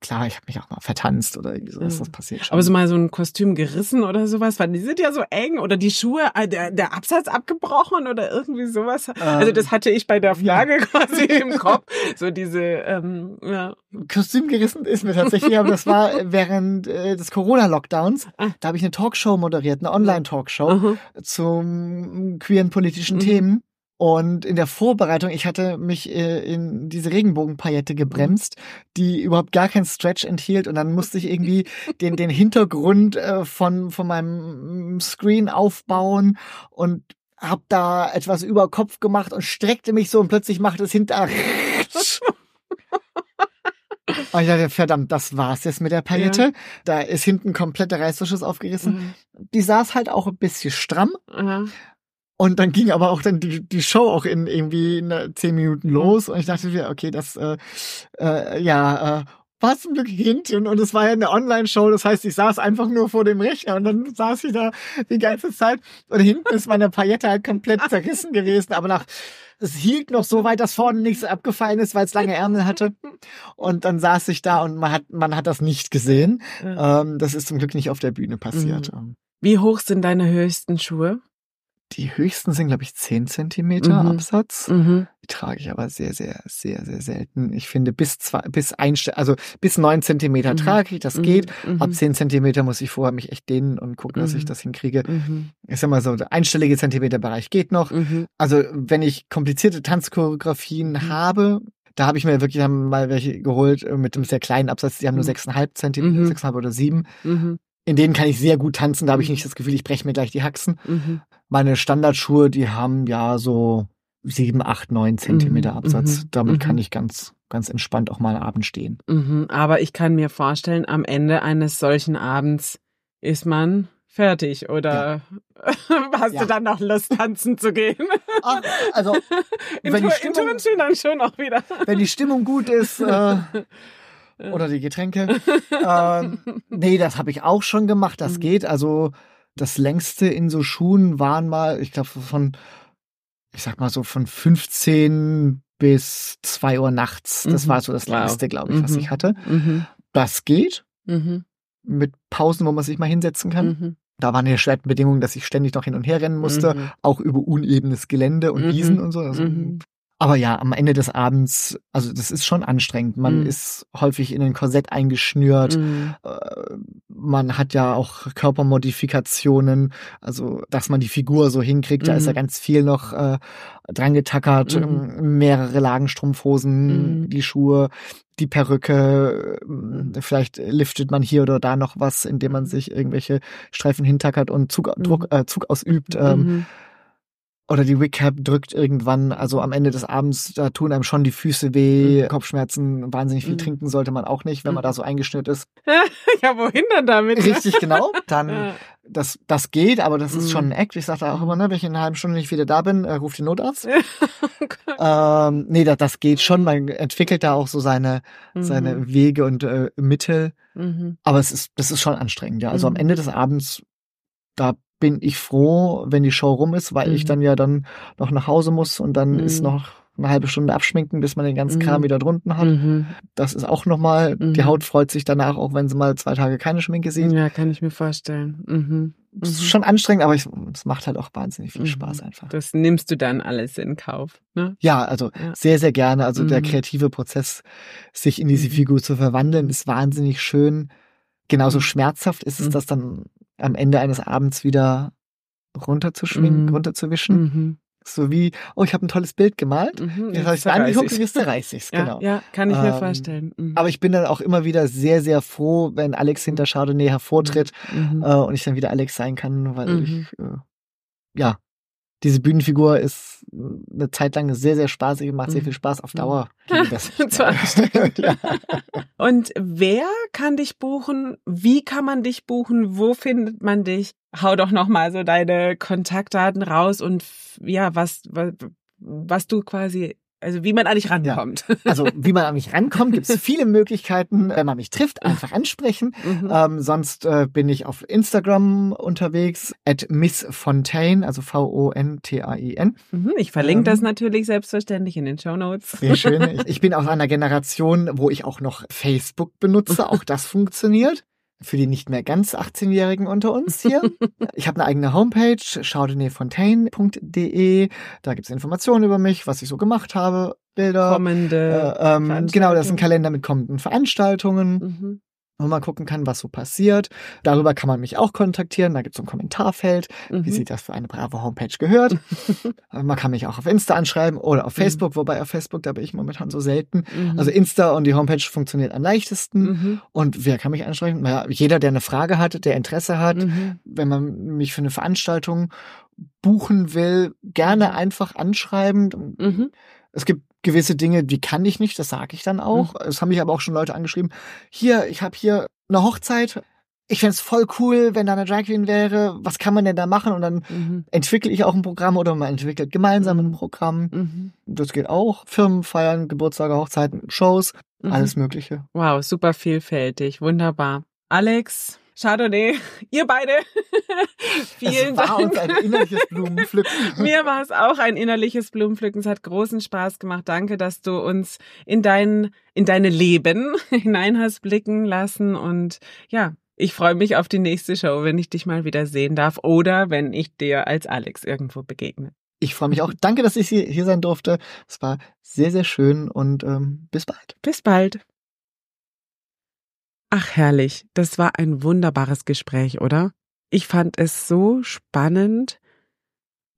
Klar, ich habe mich auch mal vertanzt oder irgendwie sowas, das passiert schon.
Aber so mal so ein Kostüm gerissen oder sowas, weil die sind ja so eng oder die Schuhe, äh, der, der Absatz abgebrochen oder irgendwie sowas. Ähm, also das hatte ich bei der Frage ja. quasi im Kopf. So diese, ähm, ja.
Kostüm gerissen ist mir tatsächlich, aber das war während äh, des Corona-Lockdowns. Ah. Da habe ich eine Talkshow moderiert, eine Online-Talkshow zum queeren politischen mhm. Themen. Und in der Vorbereitung, ich hatte mich äh, in diese Regenbogenpaillette gebremst, die überhaupt gar keinen Stretch enthielt. Und dann musste ich irgendwie den, den Hintergrund äh, von, von meinem Screen aufbauen und hab da etwas über Kopf gemacht und streckte mich so und plötzlich macht es hinter. Und ich dachte, verdammt, das war's jetzt mit der Paillette. Ja. Da ist hinten komplett der Reißverschluss aufgerissen. Mhm. Die saß halt auch ein bisschen stramm. Mhm. Und dann ging aber auch dann die, die Show auch in irgendwie in zehn Minuten los. Und ich dachte mir, okay, das, äh, äh, ja, äh, war zum Glück hinten und es war ja eine Online-Show, das heißt, ich saß einfach nur vor dem Rechner und dann saß ich da die ganze Zeit und hinten ist meine Paillette halt komplett zerrissen gewesen, aber nach es hielt noch so weit, dass vorne nichts abgefallen ist, weil es lange Ärmel hatte. Und dann saß ich da und man hat, man hat das nicht gesehen. Ähm, das ist zum Glück nicht auf der Bühne passiert.
Mhm. Wie hoch sind deine höchsten Schuhe?
Die höchsten sind, glaube ich, 10 Zentimeter mhm. Absatz. Mhm. Die trage ich aber sehr, sehr, sehr, sehr selten. Ich finde, bis zwei, bis ein, also bis neun Zentimeter mhm. trage ich, das mhm. geht. Ab mhm. zehn Zentimeter muss ich vorher mich echt dehnen und gucken, dass ich mhm. das hinkriege. Ich sag mal so, der einstellige Zentimeterbereich geht noch. Also, wenn ich komplizierte Tanzchoreografien habe, da habe ich mir wirklich mal welche geholt äh, mit einem sehr kleinen Absatz. Die haben nur sechseinhalb Zentimeter, sechseinhalb oder sieben in denen kann ich sehr gut tanzen, da habe ich nicht das Gefühl, ich breche mir gleich die Haxen. Mhm. Meine Standardschuhe, die haben ja so sieben, acht, neun Zentimeter mhm. Absatz. Mhm. Damit kann mhm. ich ganz, ganz entspannt auch mal abends stehen.
Mhm. Aber ich kann mir vorstellen, am Ende eines solchen Abends ist man fertig oder ja. hast ja. du dann noch Lust tanzen zu gehen?
Ach, also wenn die Stimmung,
dann schon auch wieder.
Wenn die Stimmung gut ist, äh, oder die Getränke. ähm, nee, das habe ich auch schon gemacht. Das mhm. geht. Also das längste in so Schuhen waren mal, ich glaube, von, ich sag mal so von 15 bis 2 Uhr nachts. Das mhm. war so das längste, wow. glaube ich, was mhm. ich hatte. Mhm. Das geht. Mhm. Mit Pausen, wo man sich mal hinsetzen kann. Mhm. Da waren die schweren Bedingungen, dass ich ständig noch hin und her rennen musste, auch über unebenes Gelände und Wiesen und so. Also aber ja, am Ende des Abends, also das ist schon anstrengend. Man mhm. ist häufig in ein Korsett eingeschnürt. Mhm. Äh, man hat ja auch Körpermodifikationen, also dass man die Figur so hinkriegt. Mhm. Da ist ja mhm. ganz viel noch äh, dran getackert. Mhm. Mehrere Lagen Strumpfhosen, mhm. die Schuhe, die Perücke. Vielleicht liftet man hier oder da noch was, indem man sich irgendwelche Streifen hintackert und Zug, Druck, äh, Zug ausübt. Ähm, oder die Recap drückt irgendwann, also am Ende des Abends, da tun einem schon die Füße weh, mhm. Kopfschmerzen, wahnsinnig viel mhm. trinken sollte man auch nicht, wenn man da so eingeschnürt ist.
ja, wohin denn damit?
Richtig, genau. Dann, das, das geht, aber das ist schon ein mhm. Act. Ich sage da auch immer, ne, wenn ich in einer halben Stunde nicht wieder da bin, äh, ruft den Notarzt. ähm, nee, das, das geht schon. Man entwickelt da auch so seine, mhm. seine Wege und äh, Mittel. Mhm. Aber es ist, das ist schon anstrengend, ja. Also am Ende des Abends, da bin ich froh, wenn die Show rum ist, weil mhm. ich dann ja dann noch nach Hause muss und dann mhm. ist noch eine halbe Stunde abschminken, bis man den ganzen Kram mhm. wieder drunten hat. Mhm. Das ist auch nochmal, die mhm. Haut freut sich danach, auch wenn sie mal zwei Tage keine Schminke sieht.
Ja, kann ich mir vorstellen. Mhm.
Es ist schon anstrengend, aber es macht halt auch wahnsinnig viel Spaß einfach.
Das nimmst du dann alles in Kauf, ne?
Ja, also ja. sehr, sehr gerne. Also der kreative Prozess, sich in diese Figur zu verwandeln, ist wahnsinnig schön. Genauso schmerzhaft ist es, das dann am Ende eines Abends wieder runterzuschwingen, mhm. runterzuwischen. Mhm. So wie, oh, ich habe ein tolles Bild gemalt. Mhm, jetzt habe ich es angeguckt und jetzt zerreiß ich's,
ja,
genau.
Ja, kann ich ähm, mir vorstellen. Mhm.
Aber ich bin dann auch immer wieder sehr, sehr froh, wenn Alex hinter Chardonnay hervortritt mhm. äh, und ich dann wieder Alex sein kann, weil mhm. ich, äh, ja, diese Bühnenfigur ist eine Zeit lang sehr, sehr spaßig, macht sehr mhm. viel Spaß auf Dauer. Das
ja. Und wer kann dich buchen? Wie kann man dich buchen? Wo findet man dich? Hau doch nochmal so deine Kontaktdaten raus und ja, was, was, was du quasi also wie man eigentlich rankommt.
Ja. Also wie man an mich rankommt, gibt es viele Möglichkeiten. Wenn man mich trifft, einfach ansprechen. Mhm. Ähm, sonst äh, bin ich auf Instagram unterwegs, at Miss Fontaine, also V-O-N-T-A-I-N.
Mhm, ich verlinke ähm, das natürlich selbstverständlich in den Show Notes.
Sehr schön. Ich, ich bin aus einer Generation, wo ich auch noch Facebook benutze. Auch das funktioniert für die nicht mehr ganz 18-Jährigen unter uns hier. ich habe eine eigene Homepage, chaudenefontaine.de. Da gibt's Informationen über mich, was ich so gemacht habe, Bilder.
Kommende.
Äh, ähm, genau, das ist ein Kalender mit kommenden Veranstaltungen. Mhm wo man gucken kann, was so passiert. Darüber kann man mich auch kontaktieren. Da gibt es ein Kommentarfeld, mhm. wie sich das für eine brave Homepage gehört. man kann mich auch auf Insta anschreiben oder auf mhm. Facebook, mhm. wobei auf Facebook, da bin ich momentan so selten. Mhm. Also Insta und die Homepage funktioniert am leichtesten. Mhm. Und wer kann mich anschreiben? Naja, jeder, der eine Frage hat, der Interesse hat, mhm. wenn man mich für eine Veranstaltung buchen will, gerne einfach anschreiben. Es gibt gewisse Dinge, die kann ich nicht, das sage ich dann auch. Mhm. Es haben mich aber auch schon Leute angeschrieben, hier, ich habe hier eine Hochzeit, ich fände voll cool, wenn da eine Drag Queen wäre, was kann man denn da machen? Und dann mhm. entwickle ich auch ein Programm oder man entwickelt gemeinsam ein mhm. Programm. Mhm. Das geht auch. Firmen feiern, Geburtstage, Hochzeiten, Shows, mhm. alles Mögliche.
Wow, super vielfältig, wunderbar. Alex, Chardonnay, ihr beide.
Vielen es war Dank. uns ein innerliches Blumenpflücken.
Mir war es auch ein innerliches Blumenpflücken. Es hat großen Spaß gemacht. Danke, dass du uns in dein, in deine Leben hinein hast blicken lassen. Und ja, ich freue mich auf die nächste Show, wenn ich dich mal wieder sehen darf oder wenn ich dir als Alex irgendwo begegne.
Ich freue mich auch. Danke, dass ich hier sein durfte. Es war sehr, sehr schön und ähm, bis bald.
Bis bald. Ach herrlich, das war ein wunderbares Gespräch, oder? Ich fand es so spannend,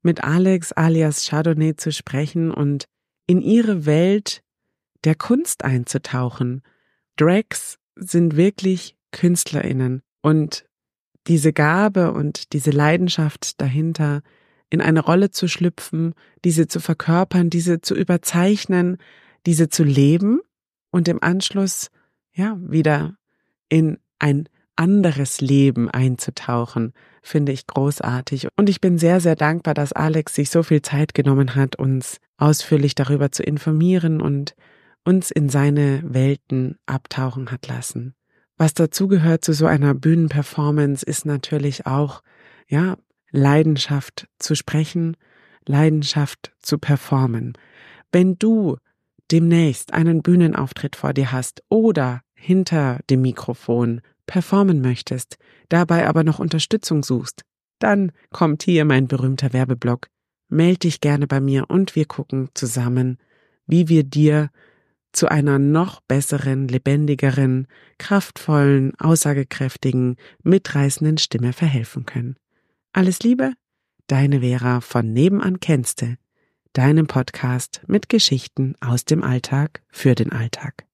mit Alex alias Chardonnay zu sprechen und in ihre Welt der Kunst einzutauchen. Drags sind wirklich Künstlerinnen und diese Gabe und diese Leidenschaft dahinter, in eine Rolle zu schlüpfen, diese zu verkörpern, diese zu überzeichnen, diese zu leben und im Anschluss ja wieder in ein anderes Leben einzutauchen, finde ich großartig. Und ich bin sehr, sehr dankbar, dass Alex sich so viel Zeit genommen hat, uns ausführlich darüber zu informieren und uns in seine Welten abtauchen hat lassen. Was dazugehört zu so einer Bühnenperformance ist natürlich auch, ja, Leidenschaft zu sprechen, Leidenschaft zu performen. Wenn du demnächst einen Bühnenauftritt vor dir hast oder hinter dem Mikrofon performen möchtest, dabei aber noch Unterstützung suchst, dann kommt hier mein berühmter Werbeblock. Meld dich gerne bei mir und wir gucken zusammen, wie wir dir zu einer noch besseren, lebendigeren, kraftvollen, aussagekräftigen, mitreißenden Stimme verhelfen können. Alles Liebe, deine Vera von Nebenan kennste, deinem Podcast mit Geschichten aus dem Alltag für den Alltag.